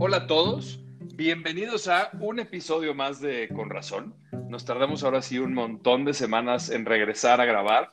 Hola a todos, bienvenidos a un episodio más de Con Razón. Nos tardamos ahora sí un montón de semanas en regresar a grabar.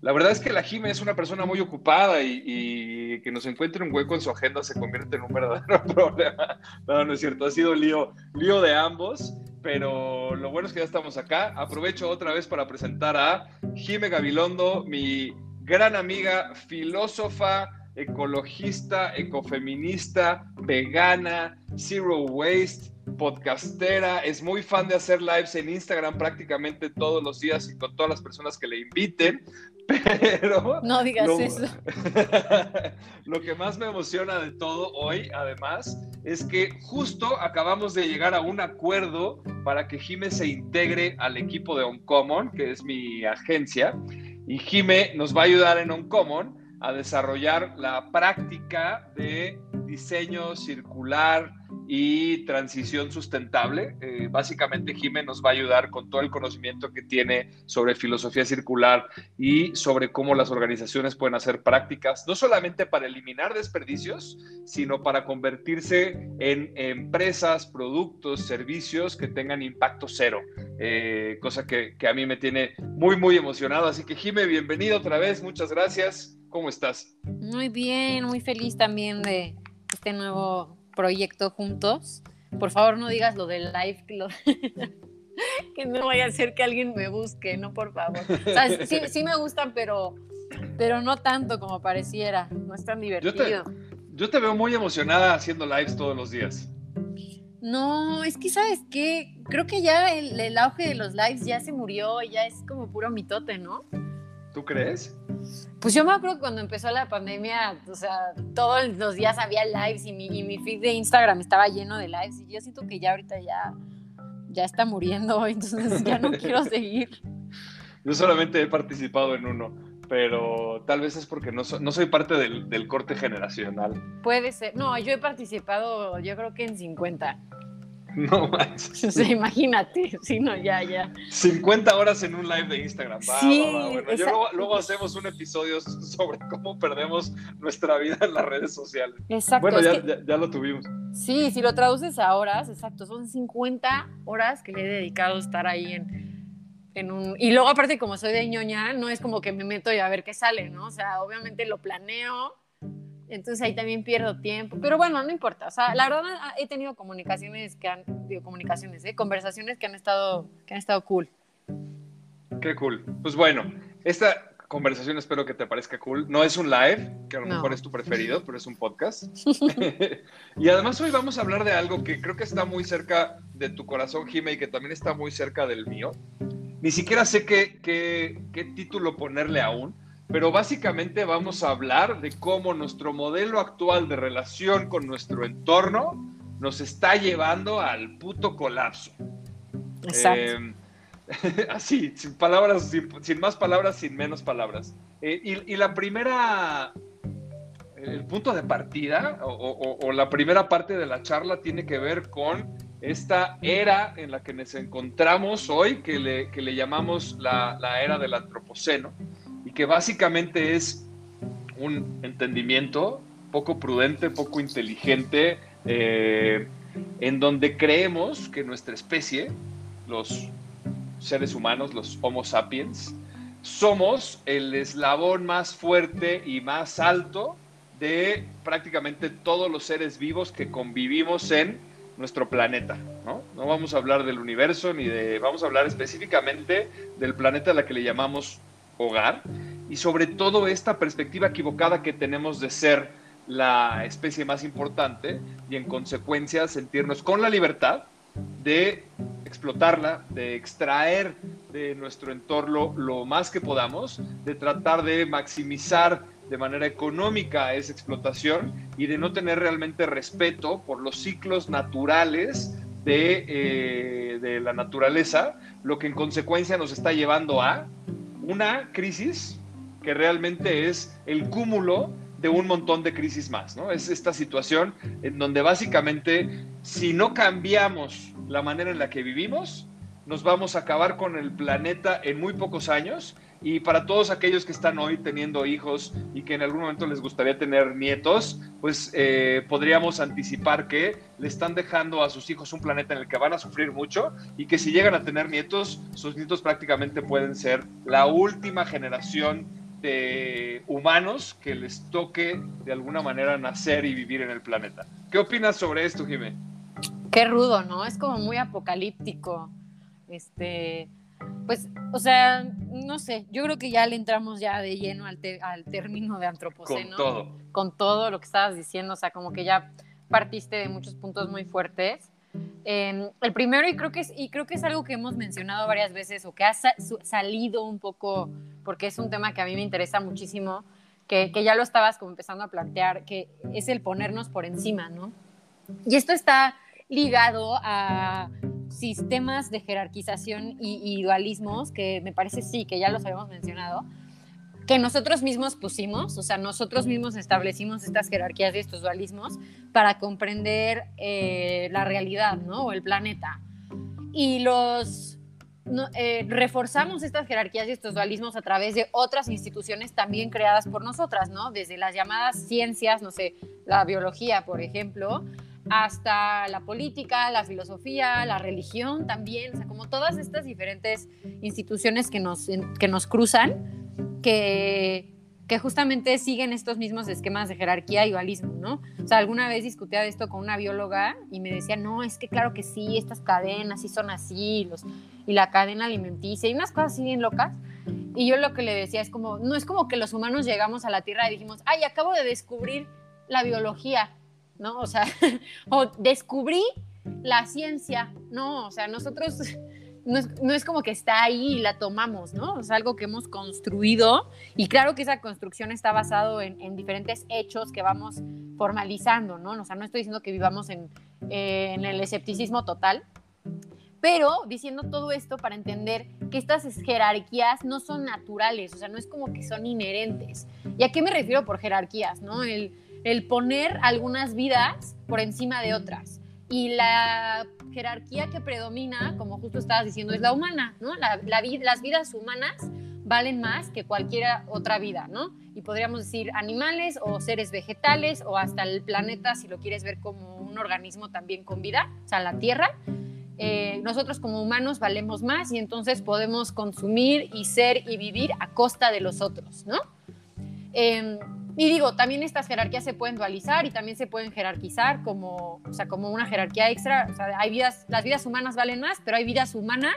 La verdad es que la Jime es una persona muy ocupada y, que nos encuentre un hueco en su agenda se convierte en un verdadero problema. No, no es cierto, ha sido lío, lío de ambos, pero lo bueno es que ya estamos acá. Aprovecho otra vez para presentar a Jime Gabilondo, mi gran amiga, filósofa, ecologista, ecofeminista, vegana, zero waste, podcastera, es muy fan de hacer lives en Instagram prácticamente todos los días y con todas las personas que le inviten. Pero. No digas eso. lo que más me emociona de todo hoy, además, es que justo acabamos de llegar a un acuerdo para que Jime se integre al equipo de Uncommon, que es mi agencia. Y Jime nos va a ayudar en Uncommon a desarrollar la práctica de diseño circular y transición sustentable. Eh, básicamente, Jiménez nos va a ayudar con todo el conocimiento que tiene sobre filosofía circular y sobre cómo las organizaciones pueden hacer prácticas, no solamente para eliminar desperdicios, sino para convertirse en empresas, productos, servicios que tengan impacto cero, eh, cosa que, que, a mí me tiene muy, muy emocionado. Así que, Jiménez, bienvenido otra vez, muchas gracias. ¿Cómo estás? Muy bien, muy feliz también de este nuevo proyecto juntos. Por favor, no digas lo del live, que no vaya a ser que alguien me busque, no, por favor. sí, me gustan, pero, pero no tanto como pareciera. No es tan divertido. Yo te, veo muy emocionada haciendo lives todos los días. No, es que sabes qué, creo que ya el, el auge de los lives ya se murió, ya es como puro mitote, ¿no? ¿Tú crees? Pues yo me acuerdo que cuando empezó la pandemia, o sea, todos los días había lives y mi, y mi feed de Instagram estaba lleno de lives y yo siento que ya ahorita ya, ya está muriendo, entonces ya no quiero seguir. Yo solamente he participado en uno, pero tal vez es porque no, no soy parte del, del corte generacional. Puede ser. No, yo he participado yo creo que en 50. No manches. O sea, imagínate, si no, ya, ya. 50 horas en un live de Instagram. sí, Bueno, luego, hacemos un episodio sobre cómo perdemos nuestra vida en las redes sociales. Exacto. Bueno, ya, lo tuvimos. Sí, si lo traduces a horas, exacto, son 50 horas que le he dedicado a estar ahí en, en un... Y luego aparte como soy de ñoña, no es como que me meto y a ver qué sale, ¿no? O sea, obviamente lo planeo entonces ahí también pierdo tiempo. Pero bueno, no importa. O sea, la verdad he tenido comunicaciones que han, digo, comunicaciones, ¿eh? conversaciones que han estado, que han estado cool. Qué cool. Pues bueno, esta conversación espero que te parezca cool. No es un live, que a lo mejor es tu preferido, pero es un podcast. y además hoy vamos a hablar de algo que creo que está muy cerca de tu corazón, Jime, y que también está muy cerca del mío. Ni siquiera sé qué, qué, qué título ponerle aún pero básicamente vamos a hablar de cómo nuestro modelo actual de relación con nuestro entorno nos está llevando al puto colapso. Exacto. Eh, así, sin palabras, sin, más palabras, sin menos palabras. Eh, y, la primera, el punto de partida o, la primera parte de la charla tiene que ver con esta era en la que nos encontramos hoy, que le, que le llamamos la, la era del antropoceno y que básicamente es un entendimiento poco prudente, poco inteligente, eh, en donde creemos que nuestra especie, los seres humanos, los Homo sapiens, somos el eslabón más fuerte y más alto de prácticamente todos los seres vivos que convivimos en nuestro planeta, ¿no? No vamos a hablar del universo ni de, vamos a hablar específicamente del planeta a la que le llamamos hogar y sobre todo esta perspectiva equivocada que tenemos de ser la especie más importante y en consecuencia sentirnos con la libertad de explotarla, de extraer de nuestro entorno lo más que podamos, de tratar de maximizar de manera económica esa explotación y de no tener realmente respeto por los ciclos naturales de, eh, de la naturaleza, lo que en consecuencia nos está llevando a una crisis que realmente es el cúmulo de un montón de crisis más, ¿no? Es esta situación en donde básicamente si no cambiamos la manera en la que vivimos, nos vamos a acabar con el planeta en muy pocos años Y para todos aquellos que están hoy teniendo hijos y que en algún momento les gustaría tener nietos, pues eh, podríamos anticipar que le están dejando a sus hijos un planeta en el que van a sufrir mucho y que si llegan a tener nietos, sus nietos prácticamente pueden ser la última generación de humanos que les toque de alguna manera nacer y vivir en el planeta. ¿Qué opinas sobre esto, Jimé? Qué rudo, ¿no? Es como muy apocalíptico. Este, pues, o sea, no sé, yo creo que ya le entramos ya de lleno al, al término de antropoceno. Con todo. Con todo lo que estabas diciendo, o sea, como que ya partiste de muchos puntos muy fuertes. Em, el primero, y creo, que es, y creo que es algo que hemos mencionado varias veces o que ha salido un poco, porque es un tema que a mí me interesa muchísimo, que, que ya lo estabas como empezando a plantear, que es el ponernos por encima, ¿no? Y esto está ligado a sistemas de jerarquización y, dualismos, que me parece sí, que ya los habíamos mencionado, que nosotros mismos pusimos, o sea, nosotros mismos establecimos estas jerarquías y estos dualismos para comprender eh, la realidad, ¿no? O el planeta. Y los eh, reforzamos estas jerarquías y estos dualismos a través de otras instituciones también creadas por nosotras, ¿no? Desde las llamadas ciencias, no sé, la biología, por ejemplo, hasta la política, la filosofía, la religión también, o sea, como todas estas diferentes instituciones que nos, que nos cruzan, que, que justamente siguen estos mismos esquemas de jerarquía y dualismo, ¿no? O sea, alguna vez discutía de esto con una bióloga y me decía, no, es que claro que sí, estas cadenas sí son así, los, y la cadena alimenticia, y unas cosas así bien locas. Y yo lo que le decía es como, no es como que los humanos llegamos a la Tierra y dijimos, ay, acabo de descubrir la biología, ¿no? O sea, o descubrí la ciencia, ¿no? O sea, nosotros no es, como que está ahí y la tomamos, ¿no? Es algo que hemos construido y claro que esa construcción está basado en, diferentes hechos que vamos formalizando, ¿no? O sea, no estoy diciendo que vivamos en, en el escepticismo total, pero diciendo todo esto para entender que estas jerarquías no son naturales, o sea, no es como que son inherentes. ¿Y a qué me refiero por jerarquías, no? El, el poner algunas vidas por encima de otras. Y la jerarquía que predomina, como justo estabas diciendo, es la humana, ¿no? La, las vidas humanas valen más que cualquier otra vida, ¿no? Y podríamos decir animales o seres vegetales o hasta el planeta, si lo quieres ver como un organismo también con vida, o sea, la Tierra. Eh, nosotros como humanos valemos más y entonces podemos consumir y ser y vivir a costa de los otros, ¿no? Em, y digo, también estas jerarquías se pueden dualizar y también se pueden jerarquizar como, o sea, como una jerarquía extra. O sea, hay vidas, las vidas humanas valen más, pero hay vidas humanas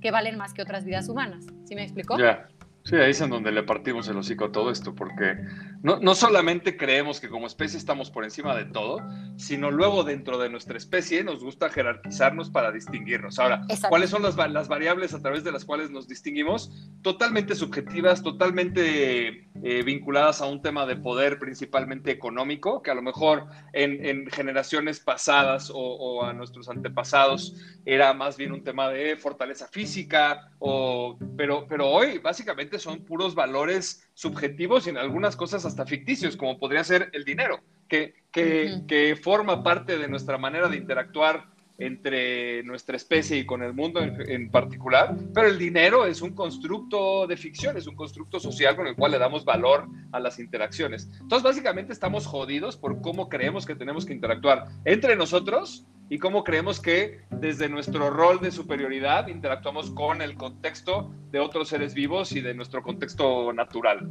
que valen más que otras vidas humanas. ¿Sí me explicó? Ya. Sí, ahí es en donde le partimos el hocico a todo esto, porque no, no, solamente creemos que como especie estamos por encima de todo, sino luego dentro de nuestra especie nos gusta jerarquizarnos para distinguirnos. Ahora, ¿cuáles son las, las, variables a través de las cuales nos distinguimos? Totalmente subjetivas, totalmente eh, vinculadas a un tema de poder principalmente económico, que a lo mejor en, en generaciones pasadas o, o, a nuestros antepasados era más bien un tema de fortaleza física, o, pero, pero hoy básicamente son puros valores subjetivos y en algunas cosas hasta ficticios, como podría ser el dinero, que, que, forma parte de nuestra manera de interactuar entre nuestra especie y con el mundo en, particular, pero el dinero es un constructo de ficción, es un constructo social con el cual le damos valor a las interacciones. Entonces, básicamente estamos jodidos por cómo creemos que tenemos que interactuar entre nosotros y cómo creemos que desde nuestro rol de superioridad interactuamos con el contexto de otros seres vivos y de nuestro contexto natural.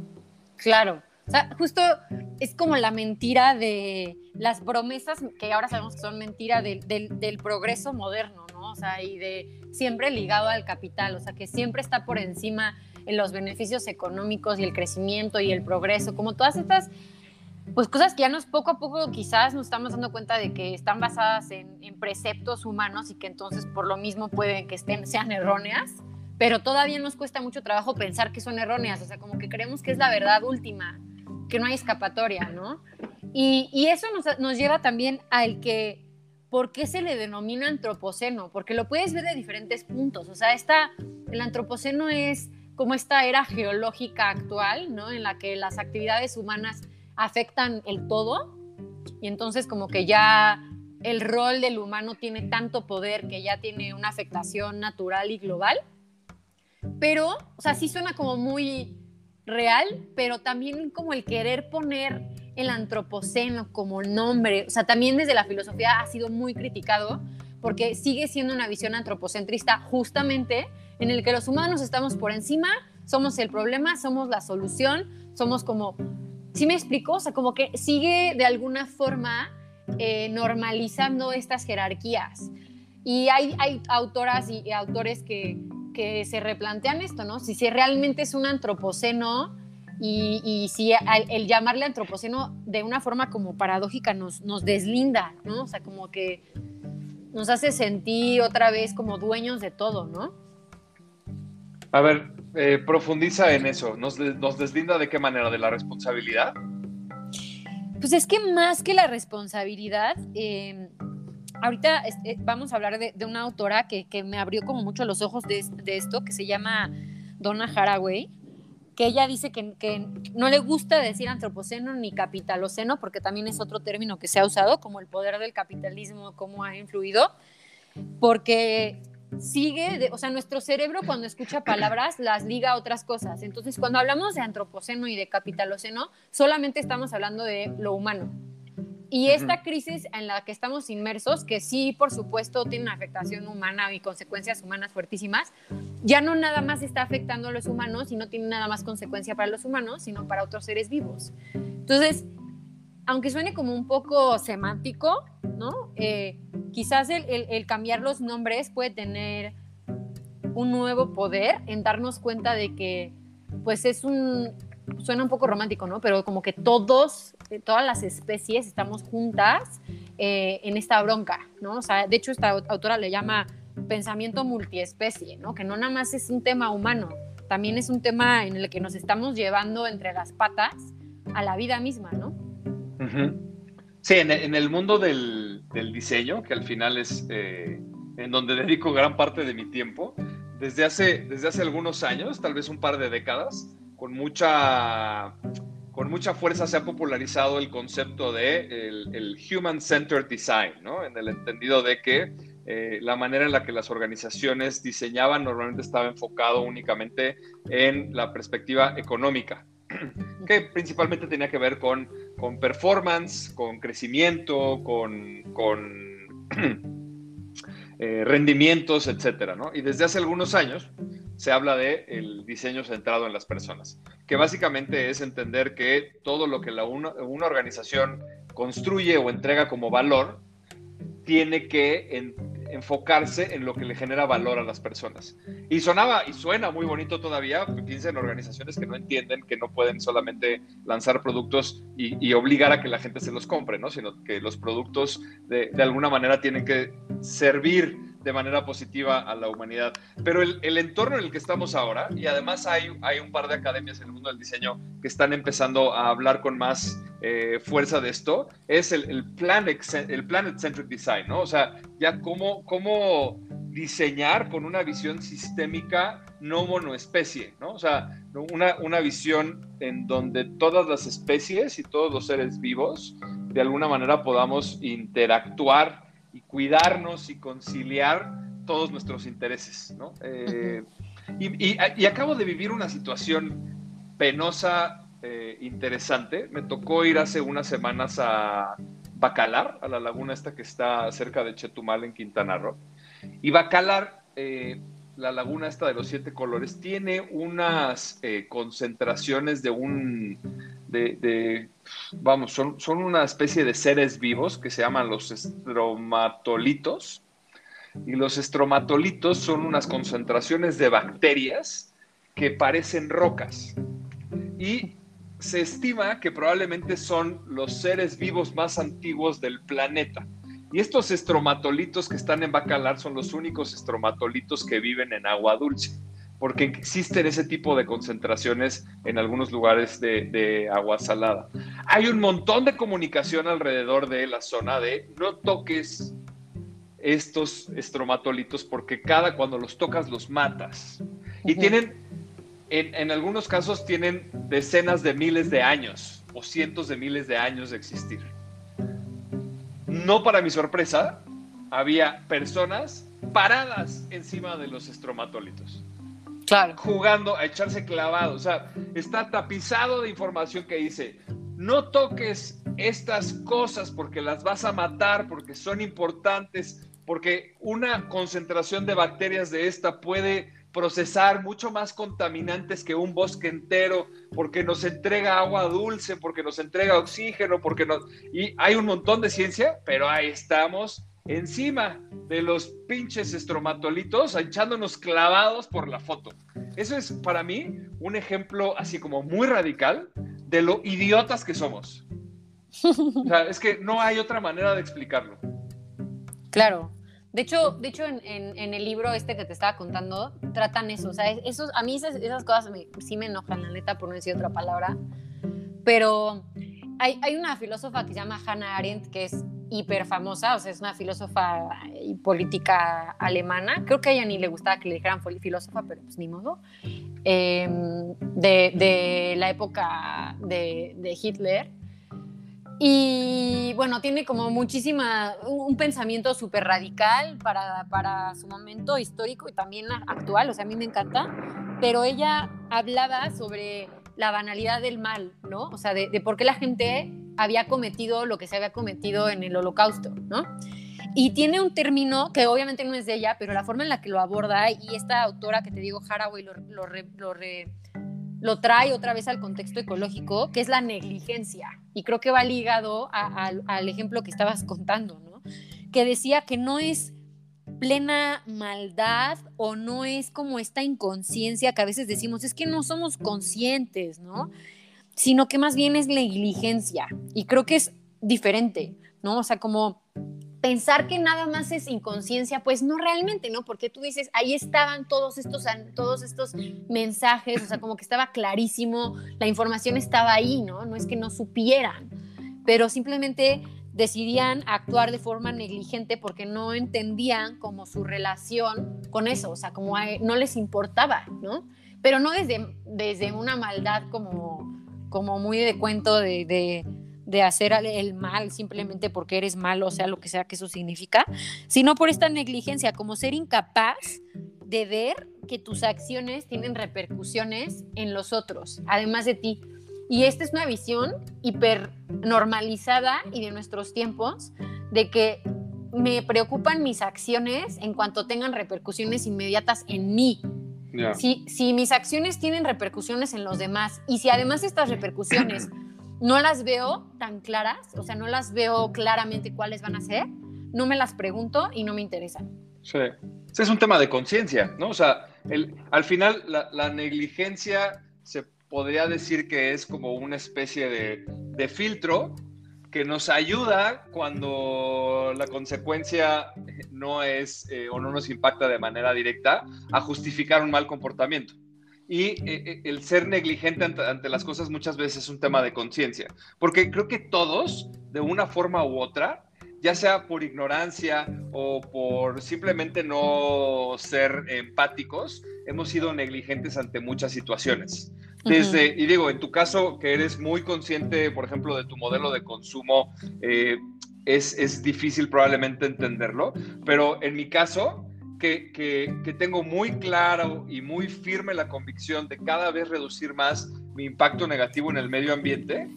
Claro. O sea, justo es como la mentira de las promesas que ahora sabemos que son mentira del progreso moderno, ¿no? O sea, y de siempre ligado al capital, o sea, que siempre está por encima en los beneficios económicos y el crecimiento y el progreso, como todas estas pues cosas que ya nos poco a poco quizás nos estamos dando cuenta de que están basadas en, preceptos humanos y que entonces por lo mismo pueden que estén, sean erróneas, pero todavía nos cuesta mucho trabajo pensar que son erróneas, o sea, como que creemos que es la verdad última, que no hay escapatoria, ¿no? Y, eso nos, nos, lleva también al que, ¿por qué se le denomina antropoceno? Porque lo puedes ver de diferentes puntos, o sea, esta, el antropoceno es como esta era geológica actual, ¿no? En la que las actividades humanas afectan el todo y entonces como que ya el rol del humano tiene tanto poder que ya tiene una afectación natural y global. pero, o sea, sí suena como muy real, pero también como el querer poner el antropoceno como nombre, o sea, también desde la filosofía ha sido muy criticado porque sigue siendo una visión antropocentrista justamente en el que los humanos estamos por encima, somos el problema, somos la solución, somos como, ¿sí me explico? O sea, como que sigue de alguna forma eh, normalizando estas jerarquías. Y hay, hay autoras y, autores que, que, se replantean esto, ¿no? Si, si realmente es un antropoceno y, y si el, llamarle antropoceno de una forma como paradójica nos, nos deslinda, ¿no? O sea, como que nos hace sentir otra vez como dueños de todo, ¿no? A ver, eh, profundiza en eso. ¿Nos, ¿Nos deslinda de qué manera? ¿De la responsabilidad? Pues es que más que la responsabilidad, em, ahorita eh, vamos a hablar de, una autora que, me abrió como mucho los ojos de, esto, que se llama Donna Haraway, que ella dice que, que, no le gusta decir antropoceno ni capitaloceno, porque también es otro término que se ha usado, como el poder del capitalismo, cómo ha influido, porque sigue, o sea, nuestro cerebro cuando escucha palabras las liga a otras cosas. Entonces, cuando hablamos de antropoceno y de capitaloceno, solamente estamos hablando de lo humano. Y esta crisis en la que estamos inmersos, que sí, por supuesto, tiene una afectación humana y consecuencias humanas fuertísimas, ya no nada más está afectando a los humanos y no tiene nada más consecuencia para los humanos, sino para otros seres vivos. Entonces, aunque suene como un poco semántico, ¿no? Eh, quizás el, cambiar los nombres puede tener un nuevo poder en darnos cuenta de que, pues es un, suena un poco romántico, ¿no? Pero como que todos, eh, todas las especies estamos juntas eh, en esta bronca, ¿no? O sea, de hecho esta autora le llama pensamiento multiespecie, ¿no? Que no nada más es un tema humano, también es un tema en el que nos estamos llevando entre las patas a la vida misma, ¿no? Sí, en, el mundo del, diseño, que al final es eh, en donde dedico gran parte de mi tiempo, desde hace, desde hace algunos años, tal vez un par de décadas, con mucha, con mucha fuerza se ha popularizado el concepto de el, human-centered design, ¿no? En el entendido de que eh, la manera en la que las organizaciones diseñaban normalmente estaba enfocado únicamente en la perspectiva económica, que principalmente tenía que ver con, con performance, con crecimiento, con, con eh, rendimientos, etcétera, ¿no? Y desde hace algunos años se habla de el diseño centrado en las personas, que básicamente es entender que todo lo que la una, organización construye o entrega como valor tiene que enfocarse en lo que le genera valor a las personas. Y sonaba y suena muy bonito todavía, piensa en organizaciones que no entienden que no pueden solamente lanzar productos y, obligar a que la gente se los compre, ¿no? sino que los productos de, de alguna manera tienen que servir de manera positiva a la humanidad. Pero el, entorno en el que estamos ahora, y además hay, hay un par de academias en el mundo del diseño que están empezando a hablar con más eh, fuerza de esto, es el, el, planet, el Planet Centric Design, ¿no? O sea, ya cómo, cómo diseñar con una visión sistémica no monoespecie, ¿no? O sea, una, una visión en donde todas las especies y todos los seres vivos de alguna manera podamos interactuar y cuidarnos y conciliar todos nuestros intereses, ¿no? Eh, y, acabo de vivir una situación penosa, eh, interesante. Me tocó ir hace unas semanas a Bacalar, a la laguna esta que está cerca de Chetumal, en Quintana Roo. Y Bacalar, eh, la laguna esta de los siete colores, tiene unas concentraciones de un de, vamos, son, son, una especie de seres vivos que se llaman los estromatolitos. Y los estromatolitos son unas concentraciones de bacterias que parecen rocas. Y se estima que probablemente son los seres vivos más antiguos del planeta. Y estos estromatolitos que están en Bacalar son los únicos estromatolitos que viven en agua dulce porque existen ese tipo de concentraciones en algunos lugares de, agua salada. Hay un montón de comunicación alrededor de la zona de no toques estos estromatolitos porque cada cuando los tocas los matas. Y tienen, en, en, algunos casos tienen decenas de miles de años o cientos de miles de años de existir. No para mi sorpresa, había personas paradas encima de los estromatolitos jugando a echarse clavado. O sea, está tapizado de información que dice, no toques estas cosas porque las vas a matar, porque son importantes, porque una concentración de bacterias de esta puede procesar mucho más contaminantes que un bosque entero, porque nos entrega agua dulce, porque nos entrega oxígeno, porque nos... Y hay un montón de ciencia, pero ahí estamos encima de los pinches estromatolitos, echándonos clavados por la foto. Eso es para mí un ejemplo así como muy radical de lo idiotas que somos. O sea, es que no hay otra manera de explicarlo. Claro. De hecho, de hecho en, el libro este que te estaba contando, tratan eso. O sea, esos, a mí esas, cosas sí me enojan, la neta, por no decir otra palabra. Pero hay, hay, una filósofa que se llama Hannah Arendt, que es hiper famosa, o sea, es una filósofa y política alemana. Creo que a ella ni le gustaba que le dijeran filósofa, pero pues ni modo. Em, de, de, la época de, de Hitler y bueno, tiene como muchísima, un, pensamiento súper radical para, para, su momento histórico y también actual, o sea, a mí me encanta, pero ella hablaba sobre la banalidad del mal, ¿no? O sea, de, de por qué la gente había cometido lo que se había cometido en el holocausto, ¿no? Y tiene un término que obviamente no es de ella, pero la forma en la que lo aborda y esta autora que te digo, Haraway, lo, lo, lo trae otra vez al contexto ecológico, que es la negligencia. Y creo que va ligado al ejemplo que estabas contando, ¿no? Que decía que no es plena maldad o no es como esta inconsciencia que a veces decimos, es que no somos conscientes, ¿no? Sino que más bien es negligencia. Y creo que es diferente, ¿no? O sea, como pensar que nada más es inconsciencia, pues no realmente, ¿no? Porque tú dices, ahí estaban todos estos, todos estos mensajes, o sea, como que estaba clarísimo, la información estaba ahí, ¿no? No es que no supieran, pero simplemente decidían actuar de forma negligente porque no entendían como su relación con eso, o sea, como no les importaba, ¿no? Pero no desde, desde una maldad como, como muy de cuento de de hacer el mal simplemente porque eres malo, o sea, lo que sea que eso significa, sino por esta negligencia, como ser incapaz de ver que tus acciones tienen repercusiones en los otros, además de ti. Y esta es una visión hiper normalizada y de nuestros tiempos, de que me preocupan mis acciones en cuanto tengan repercusiones inmediatas en mí. Si, si mis acciones tienen repercusiones en los demás y si además estas repercusiones no las veo tan claras, o sea, no las veo claramente cuáles van a ser, no me las pregunto y no me interesan. Sí, es un tema de conciencia, ¿no? O sea, el, al final la, negligencia se podría decir que es como una especie de, filtro que nos ayuda cuando la consecuencia no es eh, o no nos impacta de manera directa a justificar un mal comportamiento. Y eh, eh, el ser negligente ante, las cosas muchas veces es un tema de conciencia, porque creo que todos, de una forma u otra, ya sea por ignorancia o por simplemente no ser empáticos, hemos sido negligentes ante muchas situaciones. Desde, y digo, en tu caso, que eres muy consciente, por ejemplo, de tu modelo de consumo, eh, es, es difícil probablemente entenderlo, pero en mi caso, que, tengo muy claro y muy firme la convicción de cada vez reducir más mi impacto negativo en el medio ambiente,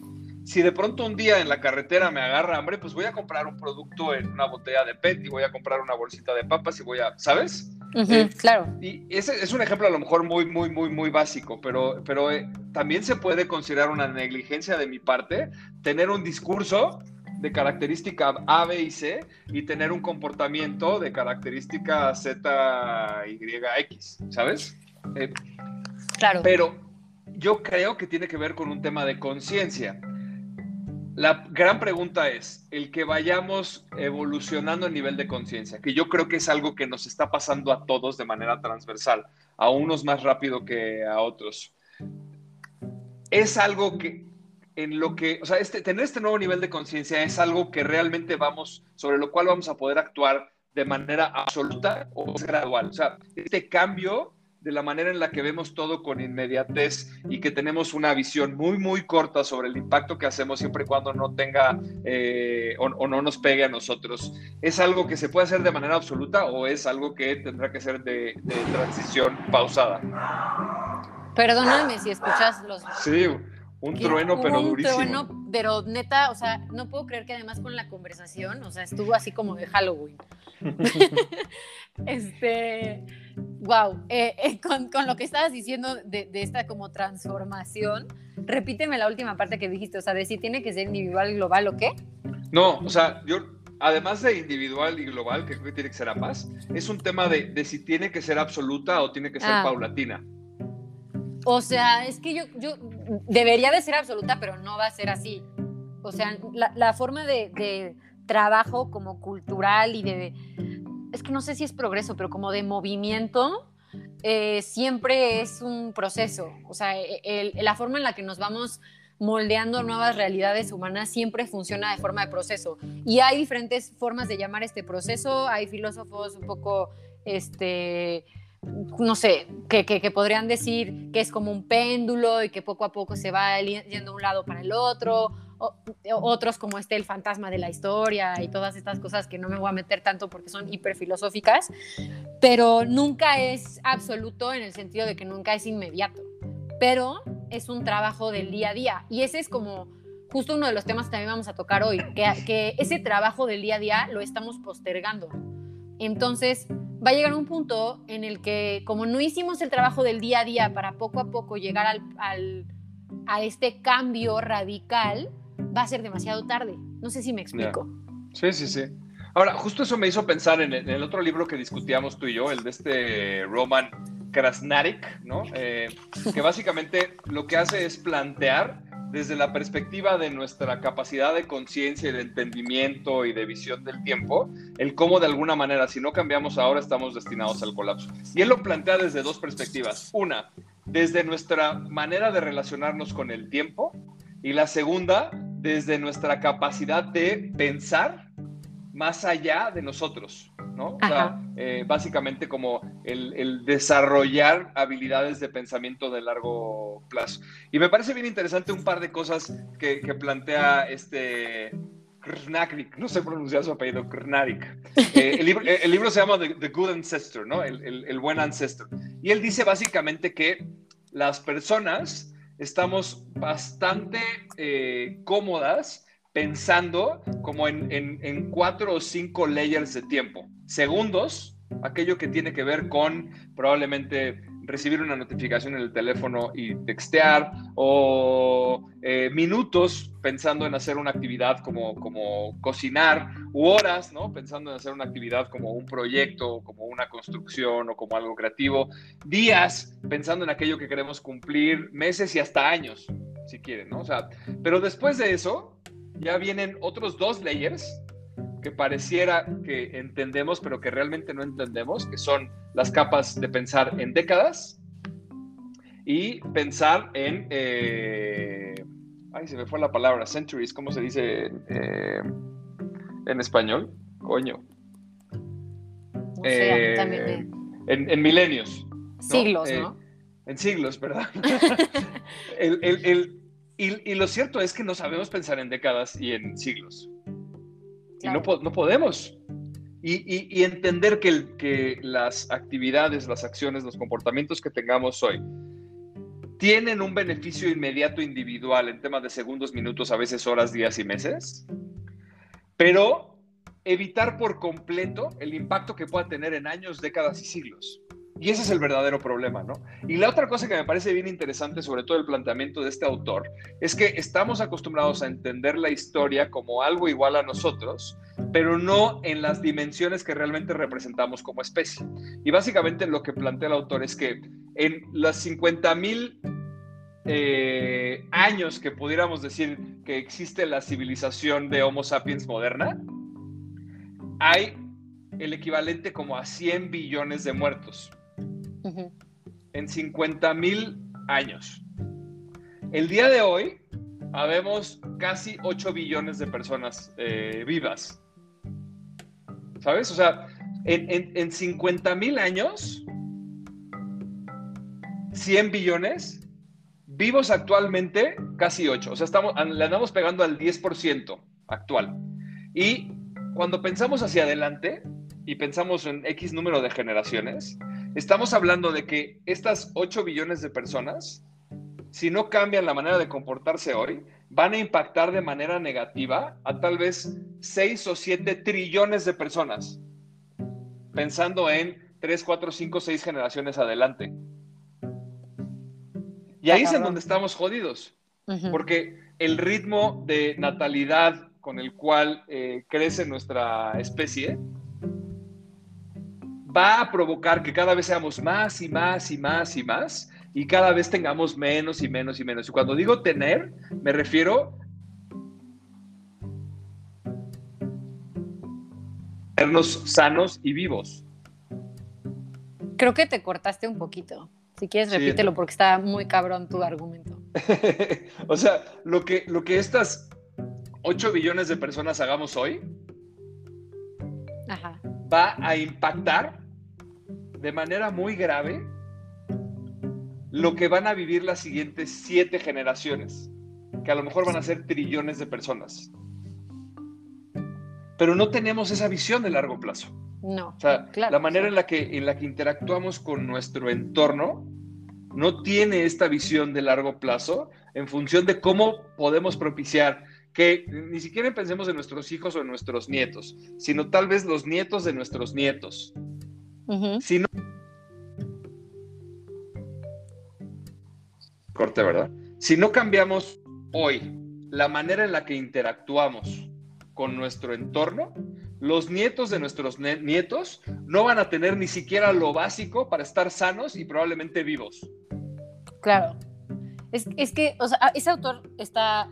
si de pronto un día en la carretera me agarra hambre, pues voy a comprar un producto en una botella de PET y voy a comprar una bolsita de papas y voy a, ¿sabes? Eh, claro. Y ese es un ejemplo a lo mejor muy, muy, muy, muy básico, pero, pero eh, también se puede considerar una negligencia de mi parte tener un discurso de característica A, B y C y tener un comportamiento de característica Z, Y, X, ¿sabes? Eh, claro. Pero yo creo que tiene que ver con un tema de conciencia. La gran pregunta es, el que vayamos evolucionando a nivel de conciencia, que yo creo que es algo que nos está pasando a todos de manera transversal, a unos más rápido que a otros. Es algo que en lo que, o sea, este, tener este nuevo nivel de conciencia es algo que realmente vamos, sobre lo cual vamos a poder actuar de manera absoluta o gradual. O sea, este cambio de la manera en la que vemos todo con inmediatez y que tenemos una visión muy, muy corta sobre el impacto que hacemos siempre y cuando no tenga eh, o, no nos pegue a nosotros. ¿Es algo que se puede hacer de manera absoluta o es algo que tendrá que ser de, transición pausada? Perdóname si escuchas los... Sí, un trueno, pero durísimo. Un trueno, pero neta, o sea, no puedo creer que además con la conversación, o sea, estuvo así como de Halloween. este, wow, eh, eh, con, lo que estabas diciendo de, esta como transformación, repíteme la última parte que dijiste, o sea, de si tiene que ser individual y global o qué. No, o sea, yo, además de individual y global, que creo que tiene que ser ambas, es un tema de, si tiene que ser absoluta o tiene que ser ah. paulatina. O sea, es que yo, yo debería de ser absoluta, pero no va a ser así. O sea, la, forma de, trabajo como cultural y de, es que no sé si es progreso, pero como de movimiento, eh, siempre es un proceso. O sea, e, la forma en la que nos vamos moldeando nuevas realidades humanas siempre funciona de forma de proceso. Y hay diferentes formas de llamar este proceso. Hay filósofos un poco, este, no sé, que, podrían decir que es como un péndulo y que poco a poco se va yendo de un lado para el otro, otros como este el fantasma de la historia y todas estas cosas que no me voy a meter tanto porque son hiperfilosóficas, pero nunca es absoluto en el sentido de que nunca es inmediato, pero es un trabajo del día a día y ese es como justo uno de los temas que también vamos a tocar hoy, que, que ese trabajo del día a día lo estamos postergando. Entonces, va a llegar un punto en el que, como no hicimos el trabajo del día a día para poco a poco llegar al, a este cambio radical, va a ser demasiado tarde. No sé si me explico. Sí, sí, sí. Ahora, justo eso me hizo pensar en el, otro libro que discutíamos tú y yo, el de este Roman Krasnarik, ¿no? Eh, que básicamente lo que hace es plantear desde la perspectiva de nuestra capacidad de conciencia y de entendimiento y de visión del tiempo, el cómo de alguna manera, si no cambiamos ahora, estamos destinados al colapso. Y él lo plantea desde dos perspectivas. Una, desde nuestra manera de relacionarnos con el tiempo y la segunda, desde nuestra capacidad de pensar más allá de nosotros. ¿no? O sea, eh, básicamente como el, desarrollar habilidades de pensamiento de largo plazo. Y me parece bien interesante un par de cosas que, plantea este Krnarik, no sé pronunciar su apellido, Krnarik. Eh, el, libro, el, libro, se llama The, Good Ancestor, ¿no? El, buen ancestor. Y él dice básicamente que las personas estamos bastante eh, cómodas pensando como en, cuatro o cinco layers de tiempo. Segundos, aquello que tiene que ver con probablemente recibir una notificación en el teléfono y textear, o eh, minutos pensando en hacer una actividad como, como cocinar, u horas, ¿no? Pensando en hacer una actividad como un proyecto, como una construcción o como algo creativo, días pensando en aquello que queremos cumplir, meses y hasta años, si quieren, ¿no? O sea, pero después de eso, ya vienen otros dos layers que pareciera que entendemos, pero que realmente no entendemos, que son las capas de pensar en décadas y pensar en... Eh, ay, se me fue la palabra, centuries, ¿cómo se dice eh, en español? Coño. Eh, en, milenios. Siglos, ¿no? En siglos, ¿verdad? el, el, y, lo cierto es que no sabemos pensar en décadas y en siglos. Y no, no podemos. Y, entender que, que las actividades, las acciones, los comportamientos que tengamos hoy tienen un beneficio inmediato individual en temas de segundos, minutos, a veces horas, días y meses, pero evitar por completo el impacto que pueda tener en años, décadas y siglos. Y ese es el verdadero problema, ¿no? Y la otra cosa que me parece bien interesante, sobre todo el planteamiento de este autor, es que estamos acostumbrados a entender la historia como algo igual a nosotros, pero no en las dimensiones que realmente representamos como especie. Y básicamente lo que plantea el autor es que en los 50 mil eh, años que pudiéramos decir que existe la civilización de Homo sapiens moderna, hay el equivalente como a 100 billones de muertos en 50 mil años. El día de hoy, habemos casi 8 billones de personas eh, vivas. ¿Sabes? O sea, en, en, 50 mil años 100 billones, vivos actualmente casi 8. O sea, estamos, le andamos pegando al 10% actual. Y cuando pensamos hacia adelante y pensamos en X número de generaciones, estamos hablando de que estas 8 billones de personas, si no cambian la manera de comportarse hoy, van a impactar de manera negativa a tal vez 6 o 7 trillones de personas, pensando en 3, 4, 5, 6 generaciones adelante. Y ahí es en donde estamos jodidos, porque el ritmo de natalidad con el cual eh, crece nuestra especie va a provocar que cada vez seamos más y más y más y más y cada vez tengamos menos y menos y menos. Y cuando digo tener, me refiero a vernos sanos y vivos. Creo que te cortaste un poquito. Si quieres, repítelo porque está muy cabrón tu argumento. o sea, lo que, lo que estas 8 billones de personas hagamos hoy va a impactar de manera muy grave lo que van a vivir las siguientes siete generaciones, que a lo mejor van a ser trillones de personas. Pero no tenemos esa visión de largo plazo. No. O sea, la manera en la, que, en la que interactuamos con nuestro entorno no tiene esta visión de largo plazo en función de cómo podemos propiciar que ni siquiera pensemos en nuestros hijos o en nuestros nietos, sino tal vez los nietos de nuestros nietos. Si no corte, ¿verdad? Si no cambiamos hoy la manera en la que interactuamos con nuestro entorno, los nietos de nuestros nietos no van a tener ni siquiera lo básico para estar sanos y probablemente vivos. Claro. Es, es que, o sea, ese autor está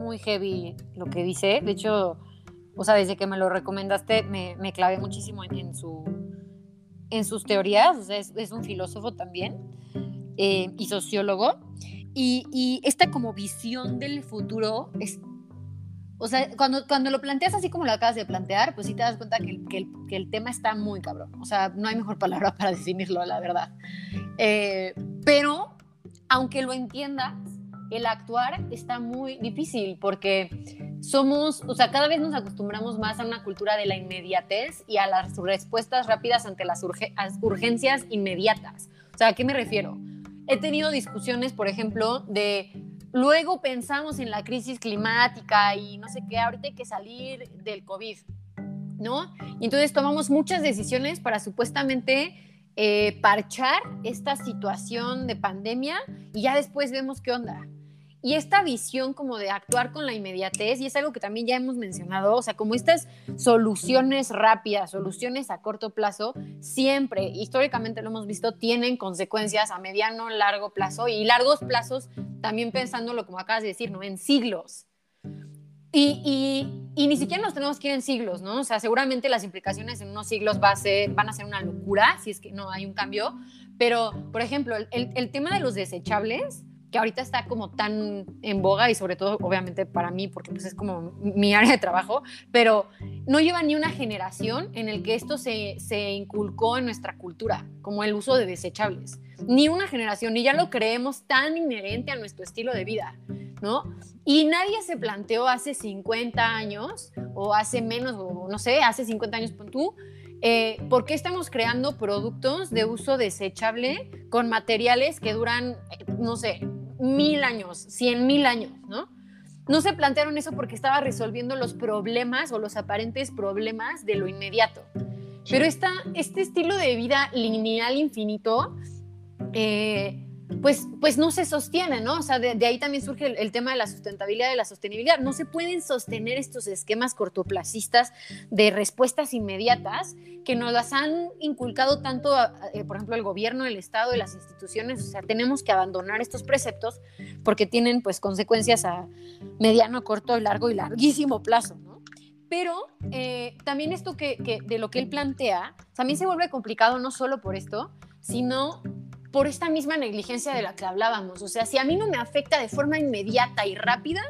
muy heavy lo que dice. De hecho, o sea, desde que me lo recomendaste, me, me clavé muchísimo en, su, en sus teorías. O sea, es, es un filósofo también. Eh, y sociólogo. Y, esta como visión del futuro es... O sea, cuando, cuando lo planteas así como lo acabas de plantear, pues sí te das cuenta que el, que el, tema está muy cabrón. O sea, no hay mejor palabra para definirlo, la verdad. Eh, pero, aunque lo entiendas, el actuar está muy difícil porque somos, o sea, cada vez nos acostumbramos más a una cultura de la inmediatez y a las respuestas rápidas ante las urgencias inmediatas. O sea, ¿a qué me refiero? he tenido discusiones, por ejemplo, de luego pensamos en la crisis climática y no sé qué, ahorita hay que salir del COVID, ¿no? Y entonces tomamos muchas decisiones para supuestamente eh, parchar esta situación de pandemia y ya después vemos qué onda. Y esta visión como de actuar con la inmediatez, y es algo que también ya hemos mencionado, o sea, como estas soluciones rápidas, soluciones a corto plazo, siempre, históricamente lo hemos visto, tienen consecuencias a mediano, largo plazo y largos plazos, también pensándolo como acabas de decir, ¿no? En siglos. Y, y, ni siquiera nos tenemos que ir en siglos, ¿no? O sea, seguramente las implicaciones en unos siglos va a ser, van a ser una locura si es que no hay un cambio. Pero, por ejemplo, el, el tema de los desechables, que ahorita está como tan en boga y sobre todo obviamente para mí porque pues es como mi área de trabajo, pero no lleva ni una generación en el que esto se, se inculcó en nuestra cultura, como el uso de desechables. Ni una generación, y ya lo creemos tan inherente a nuestro estilo de vida, ¿no? Y nadie se planteó hace 50 años o hace menos, o no sé, hace 50 años, tú, eh, ¿por qué estamos creando productos de uso desechable con materiales que duran, no sé, mil años, cien mil años, ¿no? No se plantearon eso porque estaba resolviendo los problemas o los aparentes problemas de lo inmediato. Pero esta, este estilo de vida lineal infinito, eh, pues, pues no se sostiene, ¿no? O sea, de, ahí también surge el, tema de la sustentabilidad, de la sostenibilidad. No se pueden sostener estos esquemas cortoplacistas de respuestas inmediatas que nos las han inculcado tanto, eh, por ejemplo, el gobierno, el Estado y las instituciones. O sea, tenemos que abandonar estos preceptos porque tienen pues consecuencias a mediano, corto, largo y larguísimo plazo, ¿no? Pero eh, también esto que, de lo que él plantea, también se vuelve complicado no solo por esto, sino por esta misma negligencia de la que hablábamos. O sea, si a mí no me afecta de forma inmediata y rápida,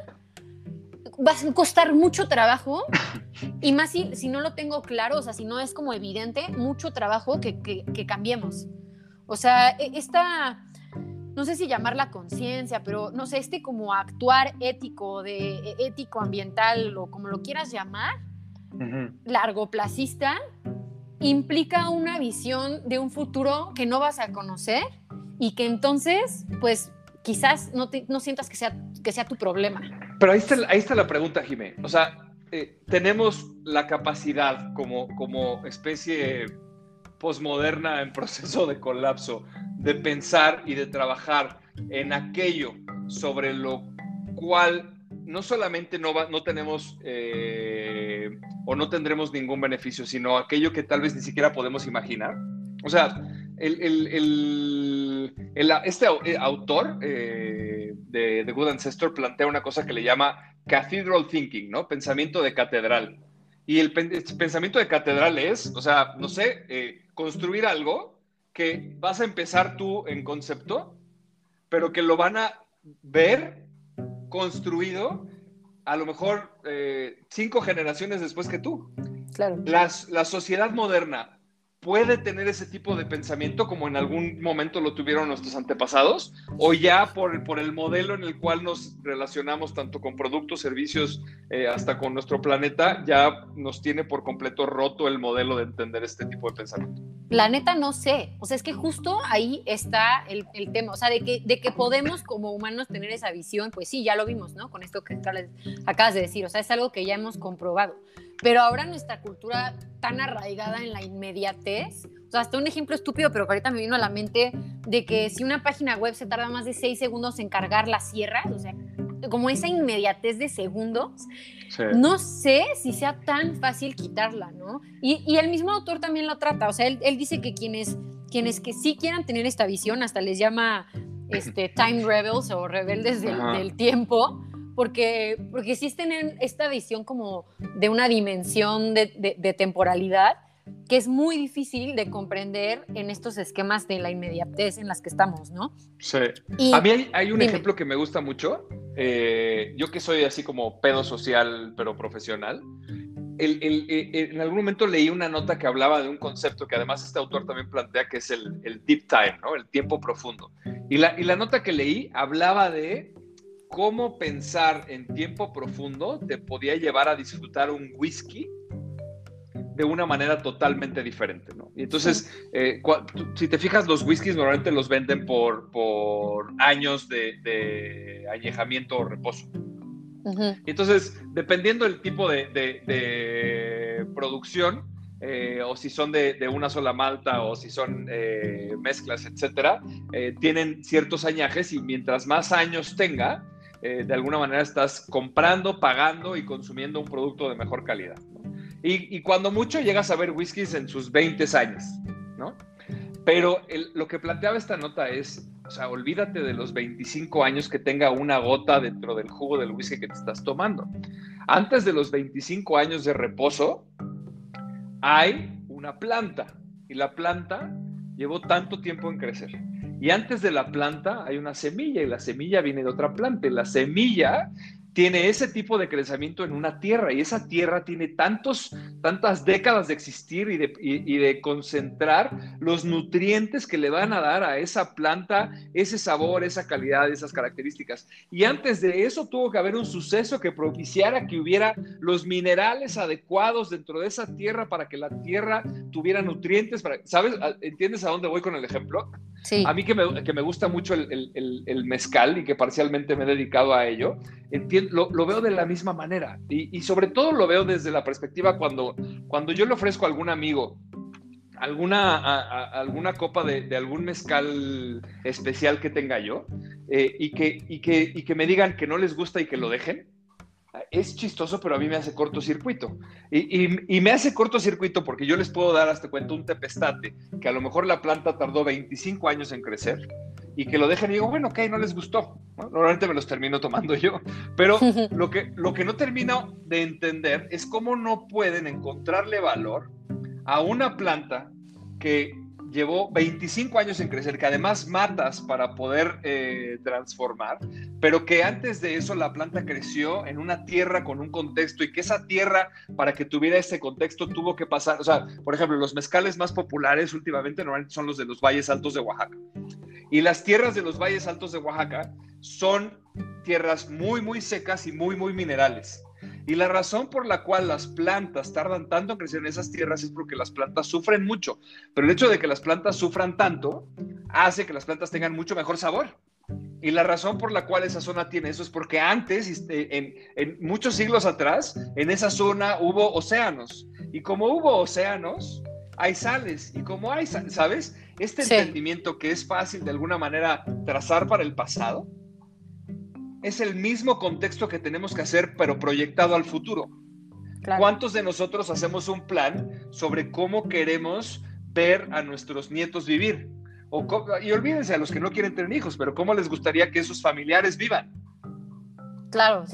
va a costar mucho trabajo y más si, si no lo tengo claro, o sea, si no es como evidente, mucho trabajo que, que, cambiemos. O sea, e, esta, no sé si llamarla conciencia, pero no sé, este como actuar ético, de e, ético ambiental o como lo quieras llamar, largoplacista, implica una visión de un futuro que no vas a conocer y que entonces, pues, quizás no, no sientas que sea, que sea tu problema. Pero ahí está, ahí está la pregunta, Jimé. O sea, eh, tenemos la capacidad como, como especie posmoderna en proceso de colapso de pensar y de trabajar en aquello sobre lo cual no solamente no, no tenemos eh, o no tendremos ningún beneficio, sino aquello que tal vez ni siquiera podemos imaginar. O sea, el, este eh, autor eh, de The Good Ancestor plantea una cosa que le llama cathedral thinking, ¿no? Pensamiento de catedral. Y el pensamiento de catedral es, o sea, no sé, construir algo que vas a empezar tú en concepto, pero que lo van a ver construido a lo mejor eh, cinco generaciones después que tú. Claro. la sociedad moderna puede tener ese tipo de pensamiento como en algún momento lo tuvieron nuestros antepasados o ya por, por el modelo en el cual nos relacionamos tanto con productos, servicios, eh, hasta con nuestro planeta, ya nos tiene por completo roto el modelo de entender este tipo de pensamiento. La neta no sé, o sea, es que justo ahí está el, el tema, o sea, de que, de que podemos como humanos tener esa visión, pues sí, ya lo vimos, ¿no? Con esto que acabas de decir, o sea, es algo que ya hemos comprobado pero ahora nuestra cultura tan arraigada en la inmediatez, o sea, hasta un ejemplo estúpido, pero que ahorita me vino a la mente de que si una página web se tarda más de seis segundos en cargar la sierra, o sea, como esa inmediatez de segundos, no sé si sea tan fácil quitarla, ¿no? Y, el mismo autor también lo trata, o sea, él, dice que quienes, quienes que sí quieran tener esta visión, hasta les llama este, time rebels o rebeldes del tiempo, porque, porque sí tener esta visión como de una dimensión de, temporalidad que es muy difícil de comprender en estos esquemas de la inmediatez en las que estamos, ¿no? Sí. a mí hay, un ejemplo que me gusta mucho, eh, yo que soy así como pedo social, pero profesional. Eh, en algún momento leí una nota que hablaba de un concepto que además este autor también plantea, que es el, deep time, ¿no? El tiempo profundo. Y la, y la nota que leí hablaba de cómo pensar en tiempo profundo te podía llevar a disfrutar un whisky de una manera totalmente diferente, ¿no? Y entonces, eh, si te fijas, los whiskies normalmente los venden por, por años de, añejamiento o reposo. Entonces, dependiendo del tipo de, producción, eh, o si son de, una sola malta, o si son eh, mezclas, etcétera, tienen ciertos añajes y mientras más años tenga, eh, de alguna manera estás comprando, pagando y consumiendo un producto de mejor calidad. Y, cuando mucho llegas a ver whiskies en sus 20 años, ¿no? Pero lo que planteaba esta nota es, o sea, olvídate de los 25 años que tenga una gota dentro del jugo del whisky que te estás tomando. Antes de los 25 años de reposo, hay una planta y la planta llevó tanto tiempo en crecer. Y antes de la planta hay una semilla y la semilla viene de otra planta. Y la semilla tiene ese tipo de crecimiento en una tierra y esa tierra tiene tantos, tantas décadas de existir y de, y, de, concentrar los nutrientes que le van a dar a esa planta ese sabor, esa calidad, esas características. Y antes de eso tuvo que haber un suceso que propiciara que hubiera los minerales adecuados dentro de esa tierra para que la tierra tuviera nutrientes. Para, ¿Sabes? ¿Entiendes a dónde voy con el ejemplo? Sí. A mí que me, que me gusta mucho el, el, el, mezcal y que parcialmente me he dedicado a ello, entiendo, lo, veo de la misma manera. Y, y, sobre todo lo veo desde la perspectiva cuando, cuando yo le ofrezco a algún amigo alguna, alguna copa de, de, algún mezcal especial que tenga yo eh, y, que, y, que, y que me digan que no les gusta y que lo dejen es chistoso, pero a mí me hace cortocircuito. Y, y, me hace cortocircuito porque yo les puedo dar hasta cuenta un tepestate, que a lo mejor la planta tardó 25 años en crecer y que lo dejen y digo, bueno, ok, no les gustó. Normalmente me los termino tomando yo. Pero lo que, lo que no termino de entender es cómo no pueden encontrarle valor a una planta que llevó 25 años en crecer, que además matas para poder eh, transformar, pero que antes de eso la planta creció en una tierra con un contexto y que esa tierra, para que tuviera ese contexto, tuvo que pasar, o sea, por ejemplo, los mezcales más populares últimamente normalmente son los de los valles altos de Oaxaca. Y las tierras de los valles altos de Oaxaca son tierras muy, muy secas y muy, muy minerales. Y la razón por la cual las plantas tardan tanto en crecer en esas tierras es porque las plantas sufren mucho. Pero el hecho de que las plantas sufran tanto hace que las plantas tengan mucho mejor sabor. Y la razón por la cual esa zona tiene eso es porque antes, este, en, en muchos siglos atrás, en esa zona hubo océanos. Y como hubo océanos, hay sales. Y como hay, ¿sabes? Este entendimiento que es fácil de alguna manera trazar para el pasado, es el mismo contexto que tenemos que hacer, pero proyectado al futuro. ¿Cuántos de nosotros hacemos un plan sobre cómo queremos ver a nuestros nietos vivir? O, y olvídense a los que no quieren tener hijos, pero ¿cómo les gustaría que sus familiares vivan? Claro,